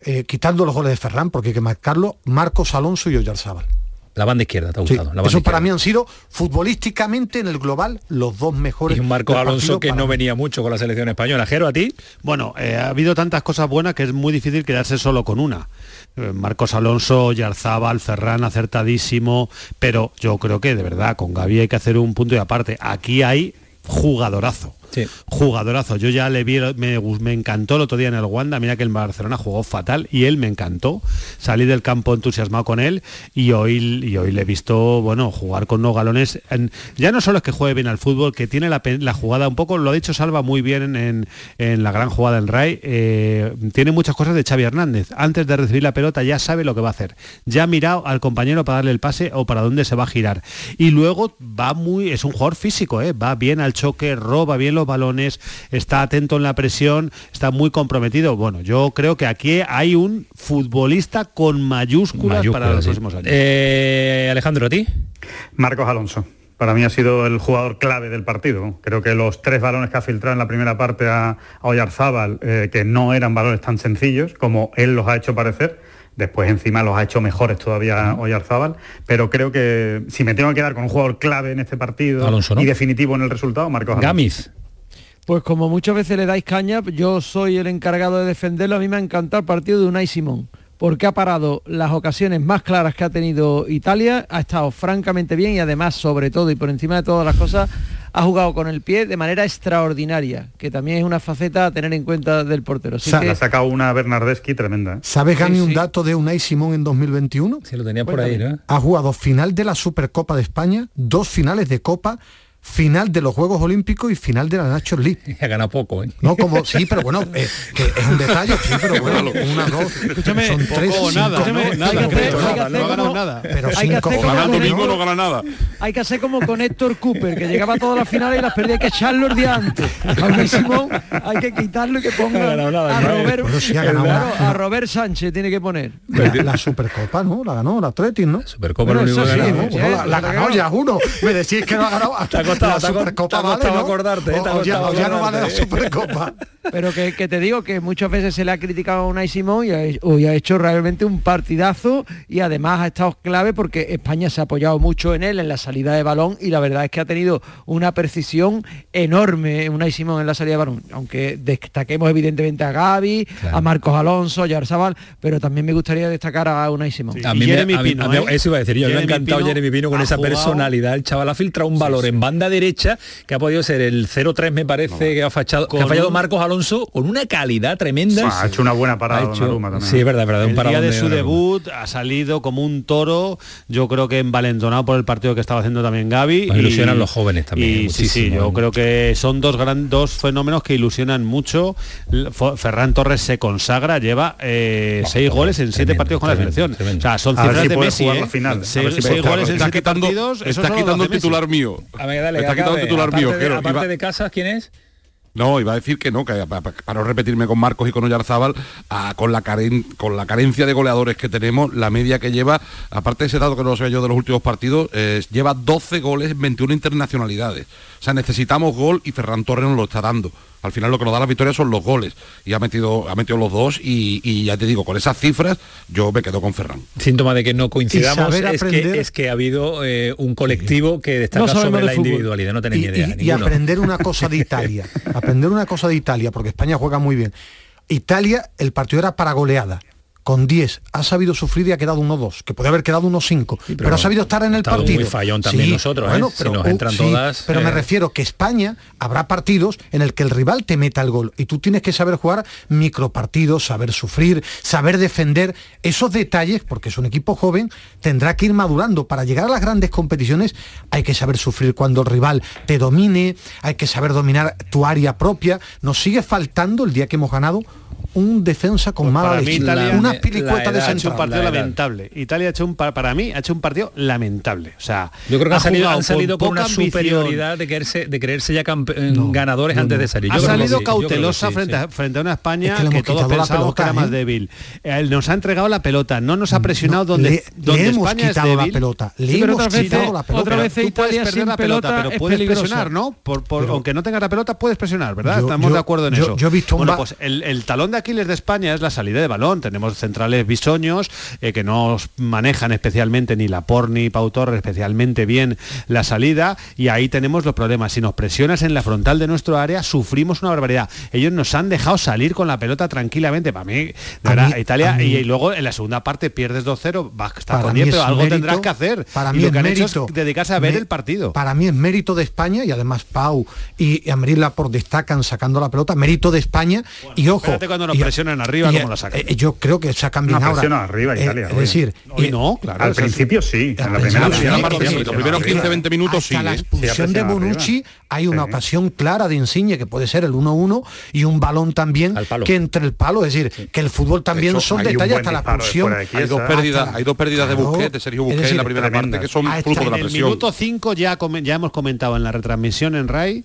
eh, quitando los goles de Ferran, porque hay que marcarlo, Marcos Alonso y Oyarzábal. La banda izquierda te ha Sí, gustado. la banda eso para mí han sido futbolísticamente en el global los dos mejores. Y un Marcos Alonso que no mí. venía mucho con la selección española. Jero, ¿a ti? Bueno, eh, ha habido tantas cosas buenas que es muy difícil quedarse solo con una. Eh, Marcos Alonso, Yarzábal, Ferran acertadísimo, pero yo creo que de verdad con Gaby hay que hacer un punto y aparte. Aquí hay jugadorazo. Jugadorazo. Yo ya le vi, me, me encantó el otro día en el Wanda, mira que el Barcelona jugó fatal y él me encantó. Salí del campo entusiasmado con él y hoy, y hoy le he visto, bueno, jugar con unos galones. en- ya no solo es que juegue bien al fútbol, que tiene la, jugada un poco, lo ha dicho Salva muy bien en, en la gran jugada del Ray, eh, tiene muchas cosas de Xavi Hernández. Antes de recibir la pelota ya sabe lo que va a hacer. Ya ha mirado al compañero para darle el pase o para dónde se va a girar. Y luego va muy, es un jugador físico, ¿eh? va bien al choque, roba bien los balones, está atento en la presión, está muy comprometido. Bueno, yo creo que aquí hay un futbolista con mayúsculas, para los sí. próximos años. Eh, Alejandro, ¿a ti? Marcos Alonso. Para mí ha sido el jugador clave del partido. Creo que los tres balones que ha filtrado en la primera parte a, a Oyarzábal, eh, que no eran balones tan sencillos como él los ha hecho parecer, después encima los ha hecho mejores todavía Oyarzábal, pero creo que si me tengo que quedar con un jugador clave en este partido Alonso, ¿no? y definitivo en el resultado, Marcos Alonso. Gamis. Pues como muchas veces le dais caña, yo soy el encargado de defenderlo. A mí me ha encantado el partido de Unai Simón, porque ha parado las ocasiones más claras que ha tenido Italia, ha estado francamente bien y además, sobre todo y por encima de todas las cosas, ha jugado con el pie de manera extraordinaria, que también es una faceta a tener en cuenta del portero. Así Sa- que- ha sacado una Bernardeschi tremenda. ¿eh? ¿Sabes, Gami, Sí, un dato de Unai Simón en 2021? Sí, lo tenía por ahí, ¿no? Ha jugado final de la Supercopa de España, dos finales de Copa, final de los Juegos Olímpicos y final de la Nations League. *laughs* Ha ganado poco, ¿eh? No, como sí, pero bueno, eh, que es un detalle, sí, pero bueno, una, dos, Escúchame, son poco tres, o cinco, nada, ¿no? Nada, no ha ganado como- nada. Pero hay que hacer como. Hay que hacer como con Héctor Cooper, que llegaba a todas las finales y las perdía, hay que echarlo el día antes. A Unai Simón hay que quitarlo y que ponga a. Robert, Bueno, sí claro, a Robert Sánchez tiene que poner. La, la Supercopa, ¿no? La ganó, la Atletic, ¿no? Supercopa Bueno, lo único sí, ganado. Sí, bueno, la, la ganó ya uno. Me decís que no ha ganado hasta costado, la Supercopa, vale, ¿no? acordarte, ¿eh? Te ha O- o ya, ya no vale la ¿eh? Supercopa. *laughs* Pero que, que te digo que muchas veces se le ha criticado a Unai Simón y ha, hoy ha hecho realmente un partidazo y además ha estado clave porque España se ha apoyado mucho en él en la salida de balón y la verdad es que ha tenido una precisión enorme Unai Simón en la salida de balón. Aunque destaquemos evidentemente a Gaby, a Marcos Alonso, a Yarzabal, pero también me gustaría destacar a Unai Simón. A mí, Y me, Jeremy a mí- Pino, a mí- ¿eh? eso iba a decir yo, me ha encantado Pino Jeremy Pino con esa jugado- personalidad. El chaval ha filtrado un valor en banda derecha que ha podido ser el 0-3 me parece que ha fallado, que ha Con fallado un- Marcos Alonso con una calidad tremenda. Ha hecho una buena parada hecho- también. Sí, es verdad, es verdad. un El día de su debut ha salido como un toro, yo creo que envalentonado por el partido que estaba haciendo también Gaby. Nos ilusionan los jóvenes también, Y sí, sí, yo creo que son dos gran, dos fenómenos que ilusionan mucho. Ferran Torres se consagra, lleva eh, seis goles en siete partidos con la selección. tremendo. O sea, son cifras si de Messi. jugar ¿eh? la final, si seis goles en siete quitando, partidos. estás quitando titular mío. A ver, acabe. quitando titular mío. Aparte de- Jero. aparte Iba- de Casas, ¿quién es? No, iba a decir que no, que pa- pa- para no repetirme con Marcos y con Oyarzábal, con, la caren- con la carencia de goleadores que tenemos, la media que lleva, aparte de ese dato que no lo sé yo de los últimos partidos, eh, lleva 12 goles en 21 internacionalidades. O sea, necesitamos gol y Ferran Torres nos lo está dando. Al final lo que nos da la victoria son los goles. Y ha metido, ha metido los dos y, y ya te digo, con esas cifras yo me quedo con Ferran. Síntoma de que no coincidamos es que, aprender- es que ha habido eh, un colectivo que destaca No sobre de la fútbol. individualidad. No tenéis y, ni idea. y- y aprender una cosa de Italia. *laughs* aprender una cosa de Italia, porque España juega muy bien. Italia, el partido era para goleada. Con 10 ha sabido sufrir y ha quedado 1-2, que puede haber quedado 1-5, pero, ha sabido estar en el partido. Muy fallón también nosotros, ¿eh? pero, si nos entran todas. Pero me eh. refiero que España habrá partidos en el que el rival te meta el gol y tú tienes que saber jugar micropartidos, saber sufrir, saber defender esos detalles, porque es un equipo joven, tendrá que ir madurando. Para llegar a las grandes competiciones hay que saber sufrir cuando el rival te domine, hay que saber dominar tu área propia. Nos sigue faltando el día que hemos ganado un defensa con pues mala leche, una pilicueta de Ha hecho un partido lamentable. Italia ha hecho un para mí ha hecho un partido lamentable. O sea, yo creo que han salido, con, una superioridad de creerse, de creerse ya ganadores antes de salir. ha salido cautelosa frente, A, frente a una España que, todos pensábamos que era más ¿eh? débil. Él nos ha entregado la pelota, no nos ha presionado donde, donde España es débil. la pelota. Le hemos quitado la pelota. Otra vez Italia perder la pelota, pero puedes presionar, ¿no? Por, aunque no tengas la pelota puedes presionar, ¿verdad? Estamos de acuerdo en eso. Yo he visto bueno, pues el talón de Aquiles de España es la salida de balón. Tenemos centrales bisoños eh, que no manejan especialmente ni la por ni Pau Torres especialmente bien la salida y ahí tenemos los problemas. Si nos presionas en la frontal de nuestro área, sufrimos una barbaridad. Ellos nos han dejado salir con la pelota tranquilamente. Para mí, de Italia, y, luego en la segunda parte pierdes 2-0, vas a estar con 10, pero algo tendrás que hacer. Para mí lo que mérito, es dedicarse a ver el partido. Para mí es mérito de España y además Pau y Amarilla por destacan sacando la pelota, mérito de España y ojo. Cuando nos presionan arriba como la sacan. Eh, yo creo que sacan bien ahora. arriba eh, Italia. es decir, no, claro, al principio sí, en la primera los primeros 15-20 minutos sí. la ¿eh? expulsión de Bonucci hay una ocasión clara de Insigne que puede ser el 1-1 y un balón también que entre el palo, es decir, que el fútbol también son detalles hasta la expulsión. Hay dos pérdidas, hay dos pérdidas de Busquets, de Sergio Busquets en la primera parte que son fruto de la presión. En el minuto 5 ya ya hemos comentado en la retransmisión en RAI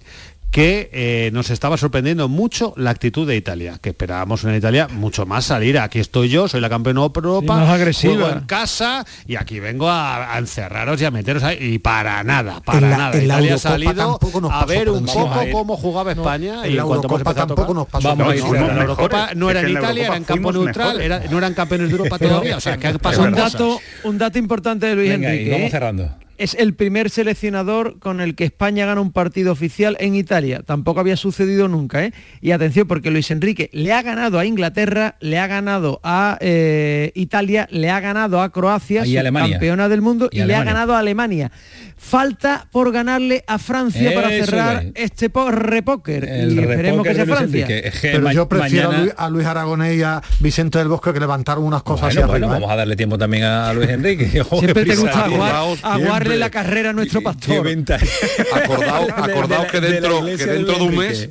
que eh, nos estaba sorprendiendo mucho la actitud de Italia, que esperábamos en Italia mucho más salir. Aquí estoy yo, soy la campeona de Europa, más agresiva. en casa y aquí vengo a, encerraros y a meteros ahí. Y para nada, para nada. Italia ha salido a ver un poco cómo jugaba España. y la Eurocopa tampoco nos pasó. Vamos la Eurocopa no era en Italia, era en campo neutral, no eran campeones de Europa todavía. O sea, que ha pasado un dato, un dato importante de Luis Enrique. Vamos cerrando es el primer seleccionador con el que España gana un partido oficial en Italia. Tampoco había sucedido nunca, ¿eh? Y atención, porque Luis Enrique le ha ganado a Inglaterra, le ha ganado a eh, Italia, le ha ganado a Croacia, campeona del mundo, y, le ha ganado a Alemania. Falta por ganarle a Francia para cerrar este repóker. Y esperemos que sea Francia. Pero yo prefiero a, Luis, Aragonés y a Vicente del Bosque que levantaron unas cosas bueno, bueno, Vamos a darle tiempo también a Luis Enrique. Siempre *laughs* te gusta aguarle la carrera a nuestro pastor. Acordaos *laughs* que dentro, que dentro de un mes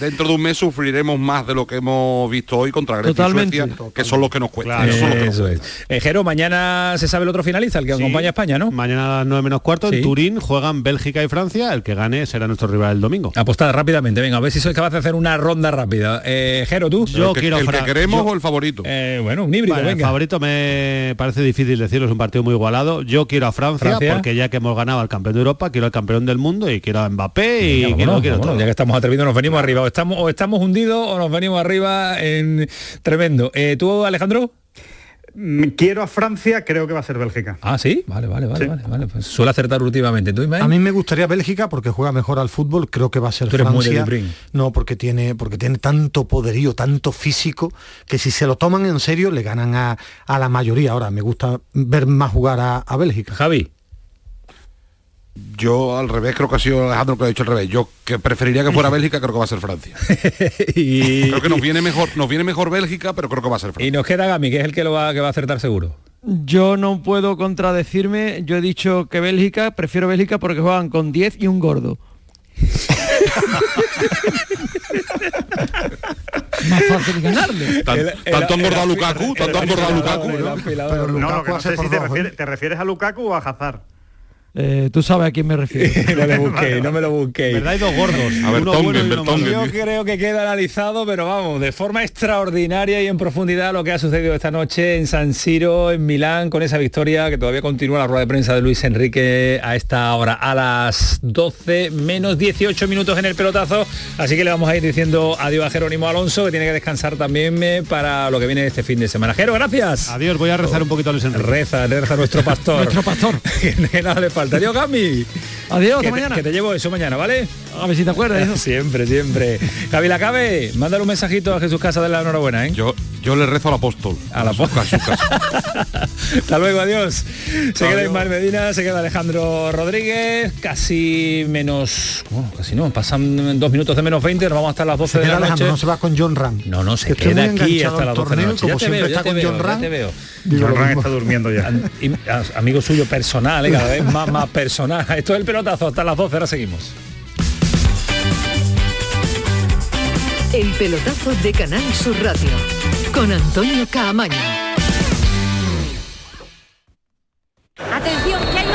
dentro de un mes sufriremos más de lo que hemos visto hoy contra Grecia y Suecia, que son los que nos cuestan. eso, es. Eh, Jero, mañana se sabe el otro finalista, el que acompaña a España, ¿no? Mañana a las 9 menos cuarto, en Turín juegan Bélgica y Francia, el que gane será nuestro rival el domingo. Apostada rápidamente, venga, a ver si sois capaz de hacer una ronda rápida. Eh, Jero, tú. Yo quiero ¿El que queremos o el favorito? Eh, bueno, un híbrido, venga. El favorito me parece difícil decirlo, es un partido muy igualado. Yo quiero a Francia, porque ya que hemos ganado al campeón de Europa, quiero al campeón del mundo y quiero a Mbappé y quiero, quiero Ya que estamos atrevidos, nos venimos arriba. O estamos, o estamos hundido o nos venimos arriba en tremendo. Eh, ¿Tú, Alejandro? Mm, quiero a Francia, creo que va a ser Bélgica. Ah, sí, vale, vale, vale, vale, Pues suele acertar últimamente. ¿Tú, a mí me gustaría Bélgica porque juega mejor al fútbol, creo que va a ser Francia. no, porque tiene, porque tiene tanto poderío, tanto físico, que si se lo toman en serio le ganan a, la mayoría. Ahora, me gusta ver más jugar a, a Bélgica. Javi. Yo al revés, creo que ha sido Alejandro que ha dicho al revés. Yo que preferiría que fuera *laughs* Bélgica, creo que va a ser Francia. *laughs* y... Creo que nos viene mejor, nos viene mejor Bélgica, pero creo que va a ser Francia. Y nos queda Gami, que es el que lo va, que va a acertar seguro. Yo no puedo contradecirme, yo he dicho que Bélgica, prefiero Bélgica porque juegan con 10 y un gordo. *laughs* Más fácil ganarle. tanto engordado Lukaku, tanto engordado Lukaku. No, no sé si te refieres a Lukaku o a Hazard. Eh, tú sabes a quién me refiero. *laughs* no le busqué, no me lo busqué. ¿Verdad? Hay dos gordos. A ver, Yo creo que queda analizado, pero vamos, de forma extraordinaria y en profundidad lo que ha sucedido esta noche en San Siro, en Milán, con esa victoria que todavía continúa la rueda de prensa de Luis Enrique a esta hora, a las 12 menos 18 minutos en el pelotazo. Así que le vamos a ir diciendo adiós a Jerónimo Alonso, que tiene que descansar también eh, para lo que viene este fin de semana. Jero, gracias. Adiós, voy a rezar un poquito a Luis Enrique. Reza, reza nuestro pastor. *laughs* nuestro pastor. *laughs* que nada le falta. Adiós, Gami. Adiós, que mañana. que te llevo eso mañana, ¿vale? A ver si te acuerdas. siempre, siempre. Gaby Lacabe, mándale un mensajito a Jesús Casa de la enhorabuena, ¿eh? Yo, yo le rezo al apóstol. A la apóstol. *laughs* Hasta luego, adiós. Se queda Ismael Medina, se queda Alejandro Rodríguez, casi menos, bueno, casi no, pasan dos minutos de menos 20, nos vamos hasta las 12 Se de la noche. Alejandro, no se va con John Ram. No, no, se Que queda aquí hasta al las 12 de la noche. como Ya te siempre veo, está ya te con veo, John ya Ram. te veo. John Ram está durmiendo ya. Amigo suyo personal, ¿eh? cada vez *laughs* más, más personal. *laughs* Esto es el pelotazo, hasta las 12, ahora seguimos. El pelotazo de Canal Sur Radio con Antonio Caamaño.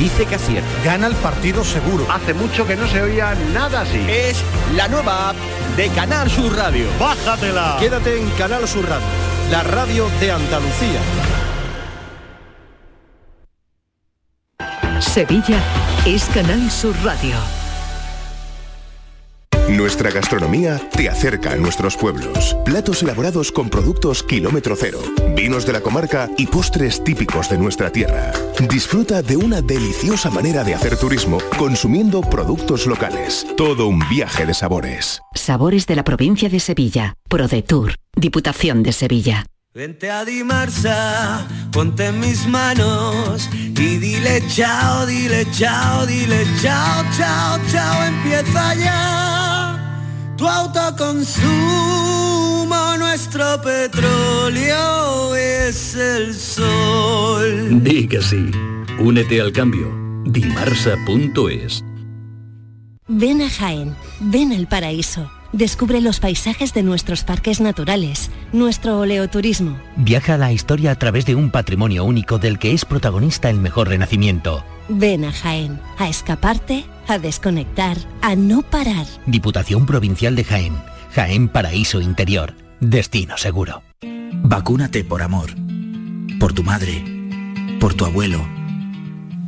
dice que acierta. Gana el partido seguro. Hace mucho que no se oía nada así. Es la nueva app de Canal Sur Radio. ¡Bájatela! Quédate en Canal Sur Radio, la radio de Andalucía. Sevilla es Canal Sur Radio. Nuestra gastronomía te acerca a nuestros pueblos. Platos elaborados con productos kilómetro cero, vinos de la comarca y postres típicos de nuestra tierra. Disfruta de una deliciosa manera de hacer turismo consumiendo productos locales. Todo un viaje de sabores. Sabores de la provincia de Sevilla. ProDetour. Diputación de Sevilla. Vente a Dimarsa, ponte en mis manos y dile chao, dile chao, dile chao, chao, chao, empieza ya tu autoconsumo, nuestro petróleo es el sol. Di que sí. Únete al cambio. Dimarsa.es Ven a Jaén, ven al paraíso. Descubre los paisajes de nuestros parques naturales, nuestro oleoturismo. Viaja a la historia a través de un patrimonio único del que es protagonista el mejor renacimiento. Ven a Jaén, a escaparte, a desconectar, a no parar. Diputación Provincial de Jaén. Jaén Paraíso Interior. Destino seguro. Vacúnate por amor. Por tu madre. Por tu abuelo.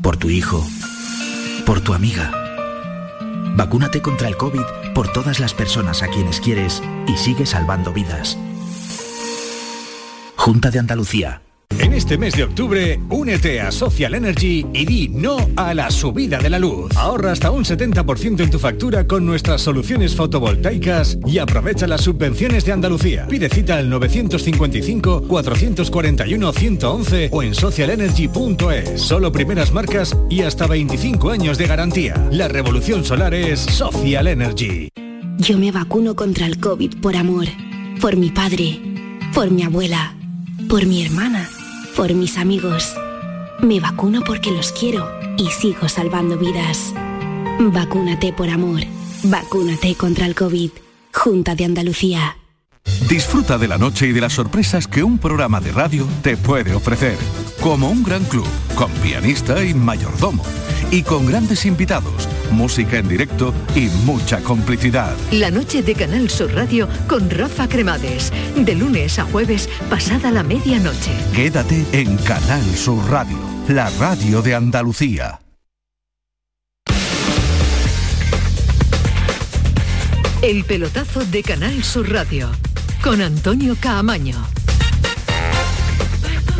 Por tu hijo. Por tu amiga. Vacúnate contra el COVID por todas las personas a quienes quieres y sigue salvando vidas. Junta de Andalucía. En este mes de octubre, únete a Social Energy y di no a la subida de la luz. Ahorra hasta un 70% en tu factura con nuestras soluciones fotovoltaicas y aprovecha las subvenciones de Andalucía. Pide cita al 955-441-111 o en socialenergy.es. Solo primeras marcas y hasta 25 años de garantía. La revolución solar es Social Energy. Yo me vacuno contra el COVID por amor, por mi padre, por mi abuela, por mi hermana, por mis amigos. Me vacuno porque los quiero y sigo salvando vidas. Vacúnate por amor. Vacúnate contra el COVID. Junta de Andalucía. Disfruta de la noche y de las sorpresas que un programa de radio te puede ofrecer. Como un gran club, con pianista y mayordomo. Y con grandes invitados, música en directo y mucha complicidad. La noche de Canal Sur Radio con Rafa Cremades. De lunes a jueves, pasada la medianoche. Quédate en Canal Sur Radio, la radio de Andalucía. El pelotazo de Canal Sur Radio con Antonio Caamaño.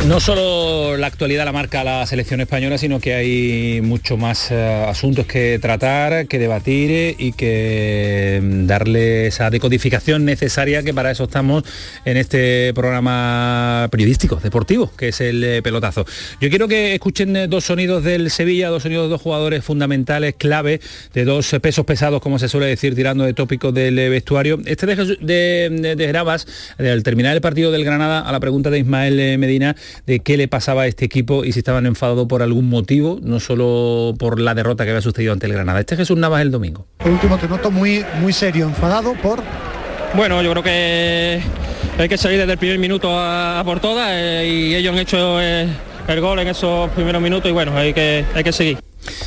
No solo la actualidad la marca la selección española, sino que hay mucho más eh, asuntos que tratar, que debatir y que mm, darle esa decodificación necesaria que para eso estamos en este programa periodístico, deportivo, que es el eh, pelotazo. Yo quiero que escuchen eh, dos sonidos del Sevilla, dos sonidos de dos jugadores fundamentales, clave, de dos pesos pesados, como se suele decir, tirando de tópicos del vestuario. Este de, de, de- Gravas, al terminar el partido del Granada, a la pregunta de Ismael Medina, de qué le pasaba a este equipo y si estaban enfadados por algún motivo, no solo por la derrota que había sucedido ante el Granada. Este es Jesús Navas el domingo. Por último, te noto muy, muy serio, enfadado por... Bueno, yo creo que hay que salir desde el primer minuto a, a por todas eh, y ellos han hecho eh, el gol en esos primeros minutos y bueno, hay que, hay que seguir.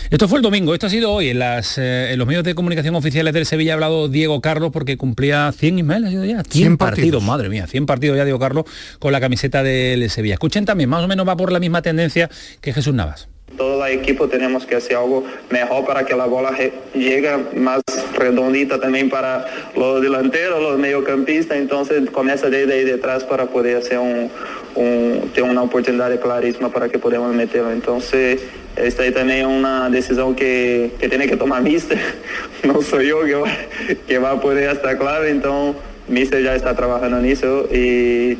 Esto fue el domingo, esto ha sido hoy. En, las, eh, en los medios de comunicación oficiales del Sevilla ha hablado Diego Carlos porque cumplía 100 Ismael, ha sido ya 100, 100 partidos. partidos. madre mía, 100 partidos ya Diego Carlos con la camiseta del Sevilla. Escuchen también, más o menos va por la misma tendencia que Jesús Navas. Todo el equipo tenemos que hacer algo mejor para que la bola llegue más redondita también para los delanteros, los mediocampistas, entonces comienza desde ahí detrás para poder hacer un, un- ter una oportunidad clarísima para que podamos meterlo. Entonces, esta ahí también una decisión que, que tiene que tomar Mister, *laughs* no soy yo que va, que va a poder estar claro, entonces Mister ya está trabajando en eso y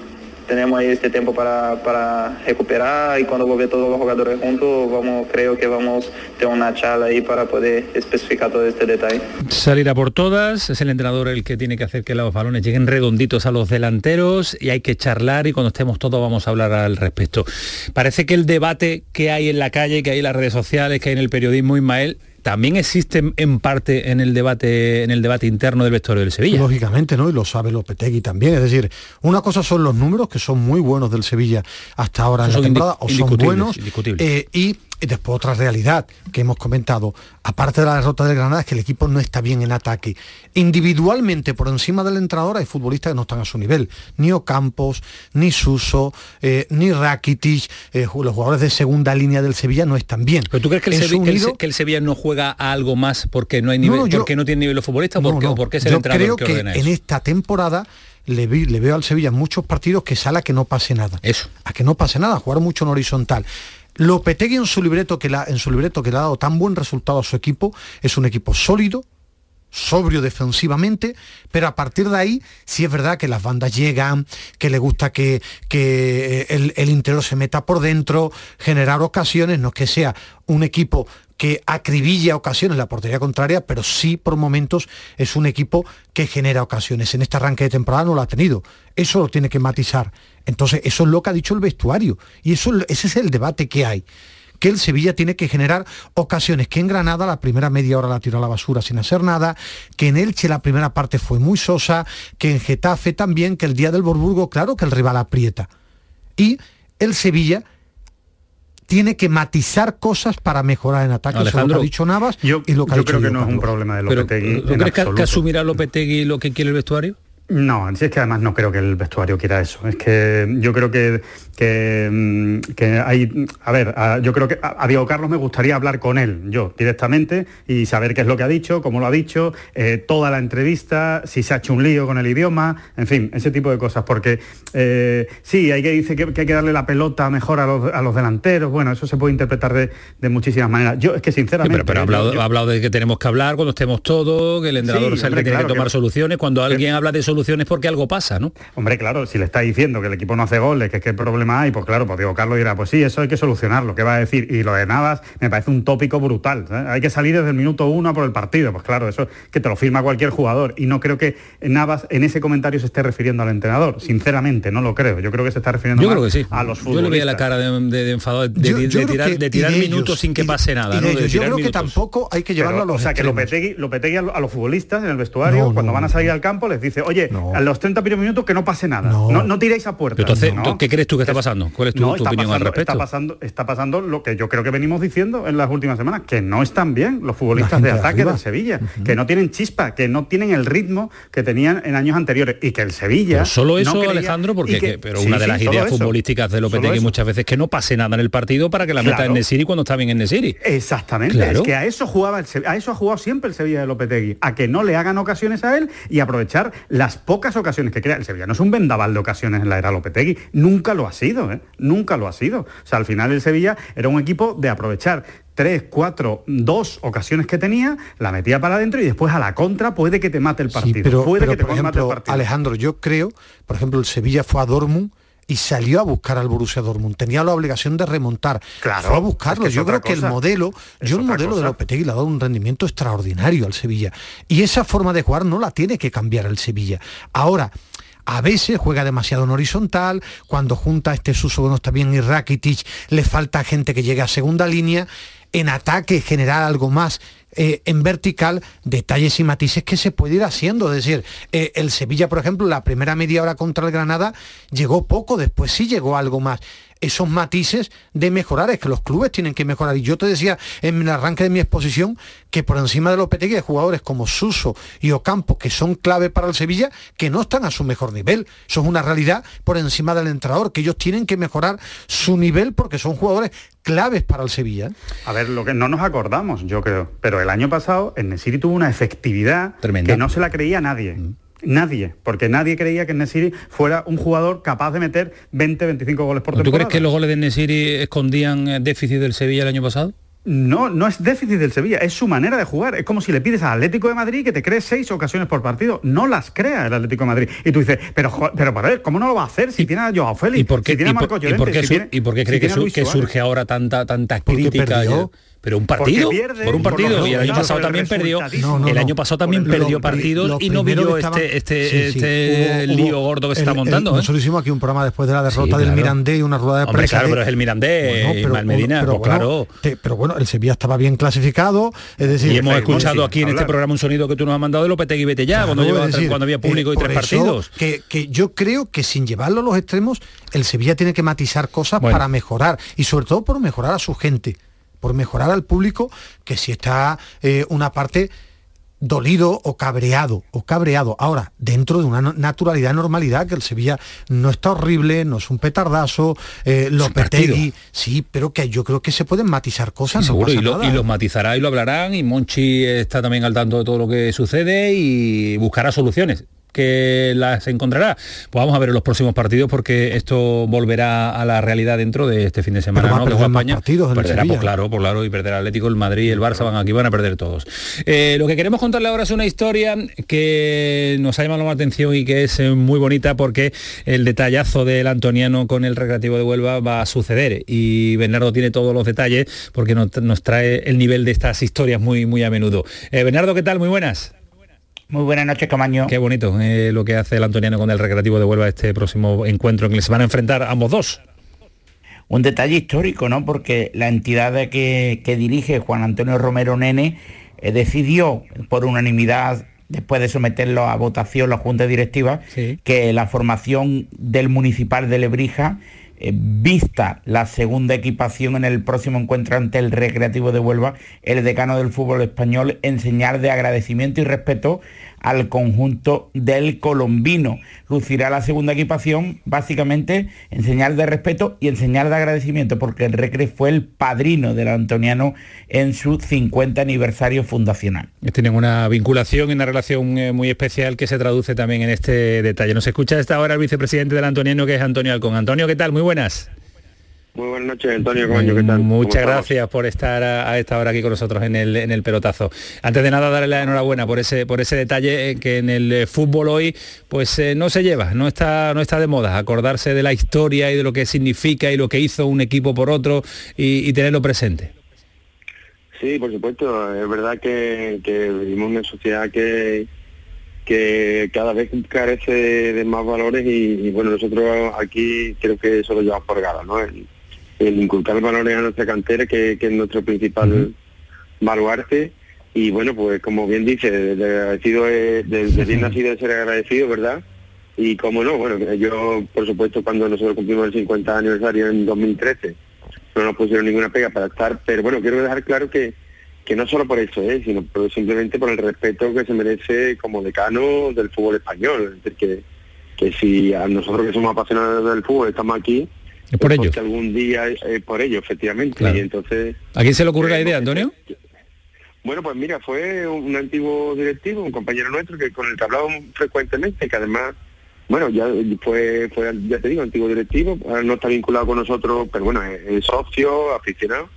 tenemos ahí este tiempo para, para recuperar y cuando volver todos los jugadores juntos, vamos, creo que vamos a tener una charla ahí para poder especificar todo este detalle. Salir a por todas, es el entrenador el que tiene que hacer que los balones lleguen redonditos a los delanteros y hay que charlar y cuando estemos todos vamos a hablar al respecto. Parece que el debate que hay en la calle, que hay en las redes sociales, que hay en el periodismo, Ismael, también existe en parte en el debate en el debate interno del vestuario del Sevilla. Lógicamente, ¿no? Y lo sabe Lopetegui también. Es decir, una cosa son los números, que son muy buenos del Sevilla hasta ahora en la temporada, o son buenos. eh, y y después otra realidad que hemos comentado, aparte de la derrota del Granada, es que el equipo no está bien en ataque. Individualmente, por encima del entrenador, hay futbolistas que no están a su nivel. Ni Ocampos, ni Suso, eh, ni Rakitic, eh, los jugadores de segunda línea del Sevilla no están bien. ¿Pero tú crees que el, que Sevilla no juega a algo más porque no hay nivel, No, yo- porque no tiene nivel los futbolistas No, porque, no. porque es el Yo entrenador creo que que en esta temporada le, vi- le veo al Sevilla en muchos partidos que sale a que no pase nada. Eso. A que no pase nada, jugar mucho en horizontal. Lopetegui en su libreto que la, en su libreto que le ha dado tan buen resultado a su equipo, es un equipo sólido, sobrio defensivamente, pero a partir de ahí sí es verdad que las bandas llegan, que le gusta que, que el, el interior se meta por dentro, generar ocasiones, no es que sea un equipo que acribilla ocasiones la portería contraria, pero sí por momentos es un equipo que genera ocasiones. En este arranque de temporada no lo ha tenido. Eso lo tiene que matizar. Entonces, eso es lo que ha dicho el vestuario. Y eso, ese es el debate que hay que el Sevilla tiene que generar ocasiones, que en Granada la primera media hora la tiró a la basura sin hacer nada, que en Elche la primera parte fue muy sosa, que en Getafe también, que el día del Borburgo, claro que el rival aprieta. Y el Sevilla tiene que matizar cosas para mejorar en ataque. Eso es lo que Alejandro, ha dicho Navas Yo, y lo que ha yo creo que no es un problema de Pero, Lopetegui. ¿no en crees que, asumirá Lopetegui lo que quiere el vestuario? No, es que además no creo que el vestuario quiera eso. Es que yo creo que, que, mm, que hay... A ver, a- yo creo que a, a Diego Carlos me gustaría hablar con él, yo, directamente, y saber qué es lo que ha dicho, cómo lo ha dicho, eh, toda la entrevista, si se ha hecho un lío con el idioma, en fin, ese tipo de cosas. Porque eh, sí, hay que dice que, que hay que darle la pelota mejor a los, a los delanteros. Bueno, eso se puede interpretar de, de muchísimas maneras. Yo es que Sí, sinceramente... pero, pero ha, hablado, yo- ha hablado de que tenemos que hablar cuando estemos todos, que el entrenador Sí, es el hombre, que tiene que tomar que- soluciones. Cuando alguien habla de soluciones porque algo pasa, ¿no? Hombre, claro, si le está diciendo que el equipo no hace goles, que qué problema hay, pues claro, pues Diego Carlos dirá, pues sí, eso hay que solucionarlo, ¿qué va a decir? Y lo de Navas me parece un tópico brutal. ¿eh? Hay que salir desde el minuto uno a por el partido. Pues claro, eso que te lo firma cualquier jugador. Y no creo que Navas en ese comentario se esté refiriendo al entrenador. Sinceramente, no lo creo. Yo creo que se está refiriendo Yo más creo que sí. a los Yo futbolistas. le veía la cara de, de- de enfado, de, Yo- de- yo tirar, que- de tirar de minutos ellos, sin que y pase nada. y ¿no? De ellos. Yo tirar creo que minutos. tampoco hay que llevarlo Pero, a los o sea, que extremos. Lopetegui, Lopetegui a, a los futbolistas en el vestuario, No, cuando no, van a salir al campo, les dice, oye, a los 30 primeros minutos que no pase nada. No, no, tiréis a puerta. Entonces, No. ¿qué crees tú que está pasando? ¿Cuál es tu, No, tu opinión al pasando- respecto? Está pasando, está pasando lo que yo creo que venimos diciendo en las últimas semanas, que no están bien los futbolistas de de ataque del Sevilla, que no tienen chispa, que no tienen el ritmo que tenían en años anteriores y que el Sevilla... Pero solo no eso, creía- Alejandro, porque que- que- pero sí, una de las ideas futbolísticas de Lopetegui muchas veces es que no pase nada en el partido para que la meta Claro. en Nesiri cuando está bien en Nesiri. Exactamente, Claro. es que a eso jugaba el a eso ha jugado siempre el Sevilla de Lopetegui, a que no le hagan ocasiones a él y aprovechar las pocas ocasiones que crea. El Sevilla no es un vendaval de ocasiones en la era Lopetegui, nunca lo ha sido, ¿eh? nunca lo ha sido. O sea, al final el Sevilla era un equipo de aprovechar tres, cuatro, dos ocasiones que tenía, la metía para adentro y después a la contra puede que te mate el partido. Sí, pero, puede pero, que te por mate el ejemplo, partido. Alejandro, yo creo, por ejemplo, el Sevilla fue a Dortmund y salió a buscar al Borussia Dortmund. Tenía la obligación de remontar. Claro, fue a buscarlo. es que yo creo que el modelo, yo el modelo de cosa. Lopetegui le ha dado un rendimiento extraordinario al Sevilla. Y esa forma de jugar no la tiene que cambiar el Sevilla. Ahora, a veces juega demasiado en horizontal, cuando junta este Suso no está bien y Rakitic, le falta gente que llegue a segunda línea, en ataque generar algo más eh, en vertical, detalles y matices que se puede ir haciendo. Es decir, eh, el Sevilla, por ejemplo, la primera media hora contra el Granada llegó poco, después sí llegó algo más. Esos matices de mejorar, es que los clubes tienen que mejorar. Y yo te decía en el arranque de mi exposición que por encima de los Lopetegui hay jugadores como Suso y Ocampo, que son clave para el Sevilla, que no están a su mejor nivel. Eso es una realidad por encima del entrenador, que ellos tienen que mejorar su nivel porque son jugadores claves para el Sevilla. A ver, lo que no nos acordamos, yo creo, pero el año pasado el Nesiri tuvo una efectividad Tremenda. que no se la creía nadie. Mm. Nadie, porque nadie creía que Nesiri fuera un jugador capaz de meter 20, 25 goles por temporada. ¿Tú crees que los goles de Nesiri escondían eh, déficit del Sevilla el año pasado? No, no es déficit del Sevilla, es su manera de jugar. Es como si le pides al Atlético de Madrid que te cree seis ocasiones por partido. No las crea el Atlético de Madrid. Y tú dices, pero, pero para ver, ¿cómo no lo va a hacer si tiene a Joao Félix? ¿Y por qué, si tiene a Marco ¿y por, qué, ¿y por qué cree que, surge ahora tanta, tanta crítica? Pero un partido por un partido y el año pasado también perdió el año pasado también perdió partidos y no vio este este, este lío gordo que se está montando ¿eh? nosotros hicimos aquí un programa después de la derrota del Mirandé y una rueda de prensa claro pero es el Mirandé bueno, Medina pero, pues claro. pero bueno el Sevilla estaba bien clasificado es decir y hemos escuchado aquí en este programa un sonido que tú nos has mandado de Lopetegui vete ya cuando, cuando había público y tres partidos. que, que yo creo que sin llevarlo a los extremos el Sevilla tiene que matizar cosas para mejorar y sobre todo por mejorar a su gente por mejorar al público que si está eh, una parte dolido o cabreado, o cabreado. Ahora, dentro de una naturalidad, normalidad, que el Sevilla no está horrible, no es un petardazo, eh, Lopetegui, sí, pero que yo creo que se pueden matizar cosas. seguro, y, lo, y, los matizará y lo hablarán, y Monchi está también al tanto de todo lo que sucede y buscará soluciones que las encontrará? Pues vamos a ver en los próximos partidos porque esto volverá a la realidad dentro de este fin de semana. ¿no? Que España partidos perderá, pues claro, por claro, y perderá Atlético, el Madrid, el Barça van aquí, van a perder todos. Eh, lo que queremos contarle ahora es una historia que nos ha llamado la atención y que es eh, muy bonita porque el detallazo del antoniano con el recreativo de Huelva va a suceder y Bernardo tiene todos los detalles porque nos, trae el nivel de estas historias muy, muy a menudo. Eh, Bernardo, ¿qué tal? Muy buenas. Muy buenas noches, Camaño. Qué bonito eh, lo que hace el Antoniano con el Recreativo de Huelva este próximo encuentro en el que se van a enfrentar ambos dos. Un detalle histórico, ¿no? Porque la entidad que, dirige Juan Antonio Romero Nene eh, decidió por unanimidad después de someterlo a votación la Junta Directiva, que la formación del Municipal de Lebrija eh, vista la segunda equipación en el próximo encuentro ante el Recreativo de Huelva, el decano del fútbol español, en señal de agradecimiento y respeto al conjunto del colombino. Lucirá la segunda equipación básicamente en señal de respeto y en señal de agradecimiento porque el Recre fue el padrino del Antoniano en su 50 aniversario fundacional. Tienen una vinculación y una relación eh, muy especial que se traduce también en este detalle. Nos escucha esta hora el vicepresidente del Antoniano que es Antonio Alcón. Antonio, ¿qué tal? Muy buenas. Muy buenas noches, Antonio. ¿qué tal? Muchas gracias por estar a, esta hora aquí con nosotros en el, en el pelotazo. Antes de nada, darle la enhorabuena por ese, por ese detalle eh, que en el eh, fútbol hoy pues eh, no se lleva, no está, no está de moda, acordarse de la historia y de lo que significa y lo que hizo un equipo por otro y, tenerlo presente. Sí, por supuesto. Es verdad que, vivimos en una sociedad que, que cada vez carece de, más valores y, bueno, nosotros aquí creo que eso lo llevamos por gala, ¿no? el inculcar valores a nuestra cantera, que, es nuestro principal baluarte. Y bueno, pues como bien dice, de, agradecido de, de, bien nacido de ser agradecido, ¿verdad? Y como no, bueno, yo por supuesto cuando nosotros cumplimos el 50 aniversario en 2013, no nos pusieron ninguna pega para estar, pero bueno, quiero dejar claro que, que no solo por eso, ¿eh? sino simplemente por el respeto que se merece como decano del fútbol español. Es decir, que, que si a nosotros que somos apasionados del fútbol estamos aquí, es por ello. algún día es por ello, efectivamente. Y entonces, ¿A quién se le ocurre la idea, Antonio? Bueno, pues mira, fue un antiguo directivo, un compañero nuestro que con el que hablábamos frecuentemente, que además, bueno, ya fue, fue ya te digo, antiguo directivo, no está vinculado con nosotros, pero bueno, es, socio, aficionado.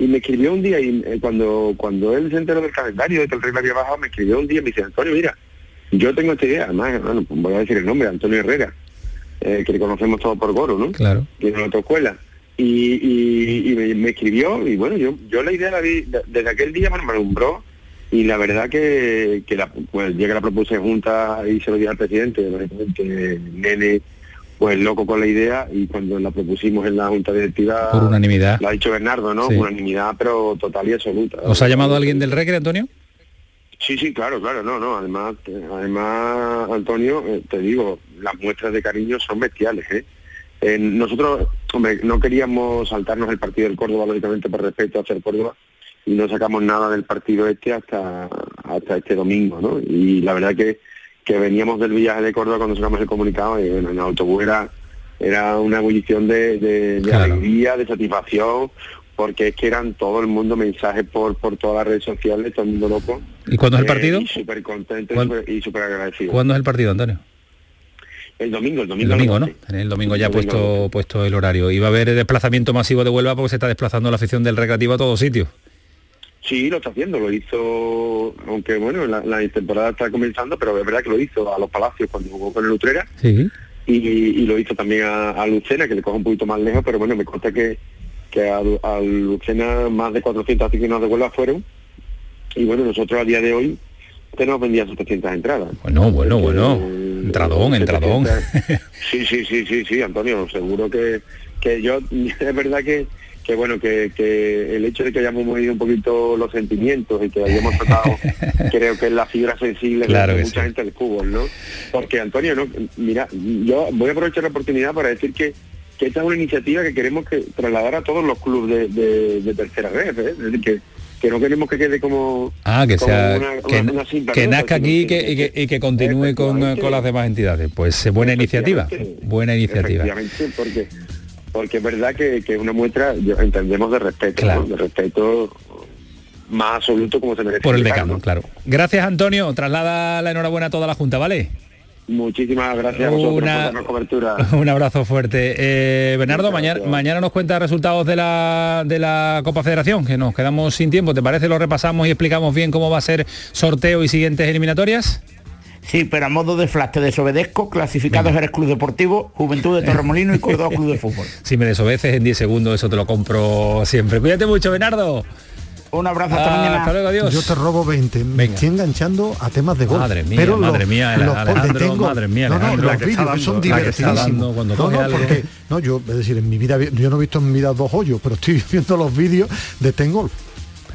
Y me escribió un día, y eh, cuando cuando él se enteró del calendario de que el rey había bajado, me escribió un día y me dice, Antonio, mira, yo tengo esta idea, además, bueno, pues voy a decir el nombre, Antonio Herrera eh, que le conocemos todos por Goro, ¿no? Claro. En otra escuela. Y, me, escribió y bueno, yo yo la idea la vi, desde aquel día me alumbró y la verdad que, que la, pues que la propuse junta y se lo di al presidente, que nene pues loco con la idea y cuando la propusimos en la junta directiva por unanimidad lo ha dicho Bernardo no unanimidad pero total y absoluta os ha llamado alguien del Recre Antonio Sí, sí, claro, claro, no, no. Además, además, Antonio, eh, te digo, las muestras de cariño son bestiales, ¿eh? Eh, nosotros, hombre, no queríamos saltarnos el partido del Córdoba, lógicamente, por respeto hacia el Córdoba, y no sacamos nada del partido este hasta, hasta este domingo, ¿no? Y la verdad que, que veníamos del viaje de Córdoba cuando sacamos el comunicado y bueno, en el autobús era, era una ebullición de, de- de alegría, de satisfacción, porque es que eran todo el mundo mensajes por, por todas las redes sociales, todo el mundo loco. ¿Y cuándo es el Eh, partido? súper contento y ¿Cuándo- súper- y súper agradecido. ¿Cuándo es el partido, Antonio? El domingo, el El domingo. domingo, a ¿no? el domingo ya El domingo puesto, puesto el horario. Y va a haber desplazamiento masivo de Huelva porque se está desplazando la afición del recreativo a todos sitios. Sí, lo está haciendo, lo hizo, aunque bueno, la, la temporada está comenzando, pero es verdad que lo hizo a los Palacios cuando jugó con el Utrera Sí. y, y lo hizo también a, a Lucena, que le coge un poquito más lejos, pero bueno, me consta que, que a, a Lucena más de 400 aficionados de Huelva fueron y bueno, nosotros a día de hoy tenemos vendidas 700 entradas. Bueno, bueno, bueno. Entradón, entradón. *laughs* Sí, sí, sí, sí, sí, Antonio, seguro que, que yo, *laughs* es verdad que, que bueno, que, que el hecho de que hayamos movido un poquito los sentimientos y que hayamos tratado, *laughs* creo que es la fibra sensible Claro de mucha sí. gente del fútbol, ¿no? Porque Antonio, no, mira, yo voy a aprovechar la oportunidad para decir que, que esta es una iniciativa que queremos que trasladar a todos los clubes de, de- de tercera red, ¿eh? es decir, que, que no queremos que quede como, Ah, que como sea una- que, una- una simple que nazca aquí y que, y que- y que continúe con, con las demás entidades. Pues eh, buena iniciativa. Buena iniciativa. Porque porque es verdad que, es una muestra, entendemos de respeto, Claro. ¿no? de respeto más absoluto como se merece. Por el decano, ¿no? claro. Gracias, Antonio. Traslada la enhorabuena a toda la Junta, ¿vale? Muchísimas gracias a vosotros Una- por darnos cobertura. *laughs* Un abrazo fuerte. Eh, Bernardo, mañana, mañana nos cuenta resultados de la, de la Copa Federación, que nos quedamos sin tiempo. ¿Te parece? Lo repasamos y explicamos bien cómo va a ser sorteo y siguientes eliminatorias. Sí, pero a modo de flash te desobedezco, clasificados eres Club Deportivo, Juventud de Torremolino y Córdoba Club de Fútbol. *laughs* Si me desobedeces en 10 segundos, eso te lo compro siempre. Cuídate mucho, Bernardo. Un abrazo, hasta mañana. Hasta luego, adiós. Yo te robo 20. Me estoy enganchando a temas de golf. Madre mía, pero madre los- mía, los Alejandro, detengo. madre mía, No, no, Alejandro. los vídeos son divertidísimos. cuando No, no, porque no, yo, es decir, en mi vida, yo no he visto en mi vida dos hoyos, pero estoy *laughs* viendo los vídeos de Ten Golf.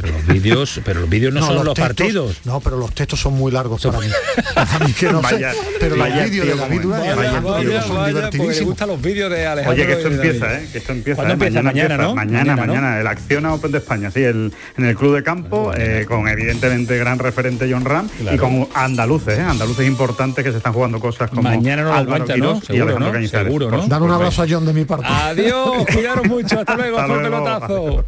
Pero los vídeos, pero los vídeos no, son los, textos- partidos. No, pero los textos son muy largos para mí. *laughs* Para mí que no Vaya- sé. Pero los vaya vídeos de David. Durán son divertidísimos. gustan los vídeos de Alejandro. Oye, que esto empieza, David. ¿eh? Que esto empieza. ¿Cuándo ¿eh? empieza? Mañana, ¿no? Mañana, Mañana, ¿no? mañana, el Acciona Open de España, sí, el, en el Club de Campo, eh, con evidentemente gran referente John Ram y con andaluces, ¿eh? andaluces importantes que se están jugando cosas como Mañana lo Álvaro cuentan, ¿no? Quirós y Alejandro ¿no? Cañizares. Seguro, ¿no? Dan un abrazo a John de mi parte. Adiós, cuidaros mucho, hasta *laughs* luego, Hasta pelotazo.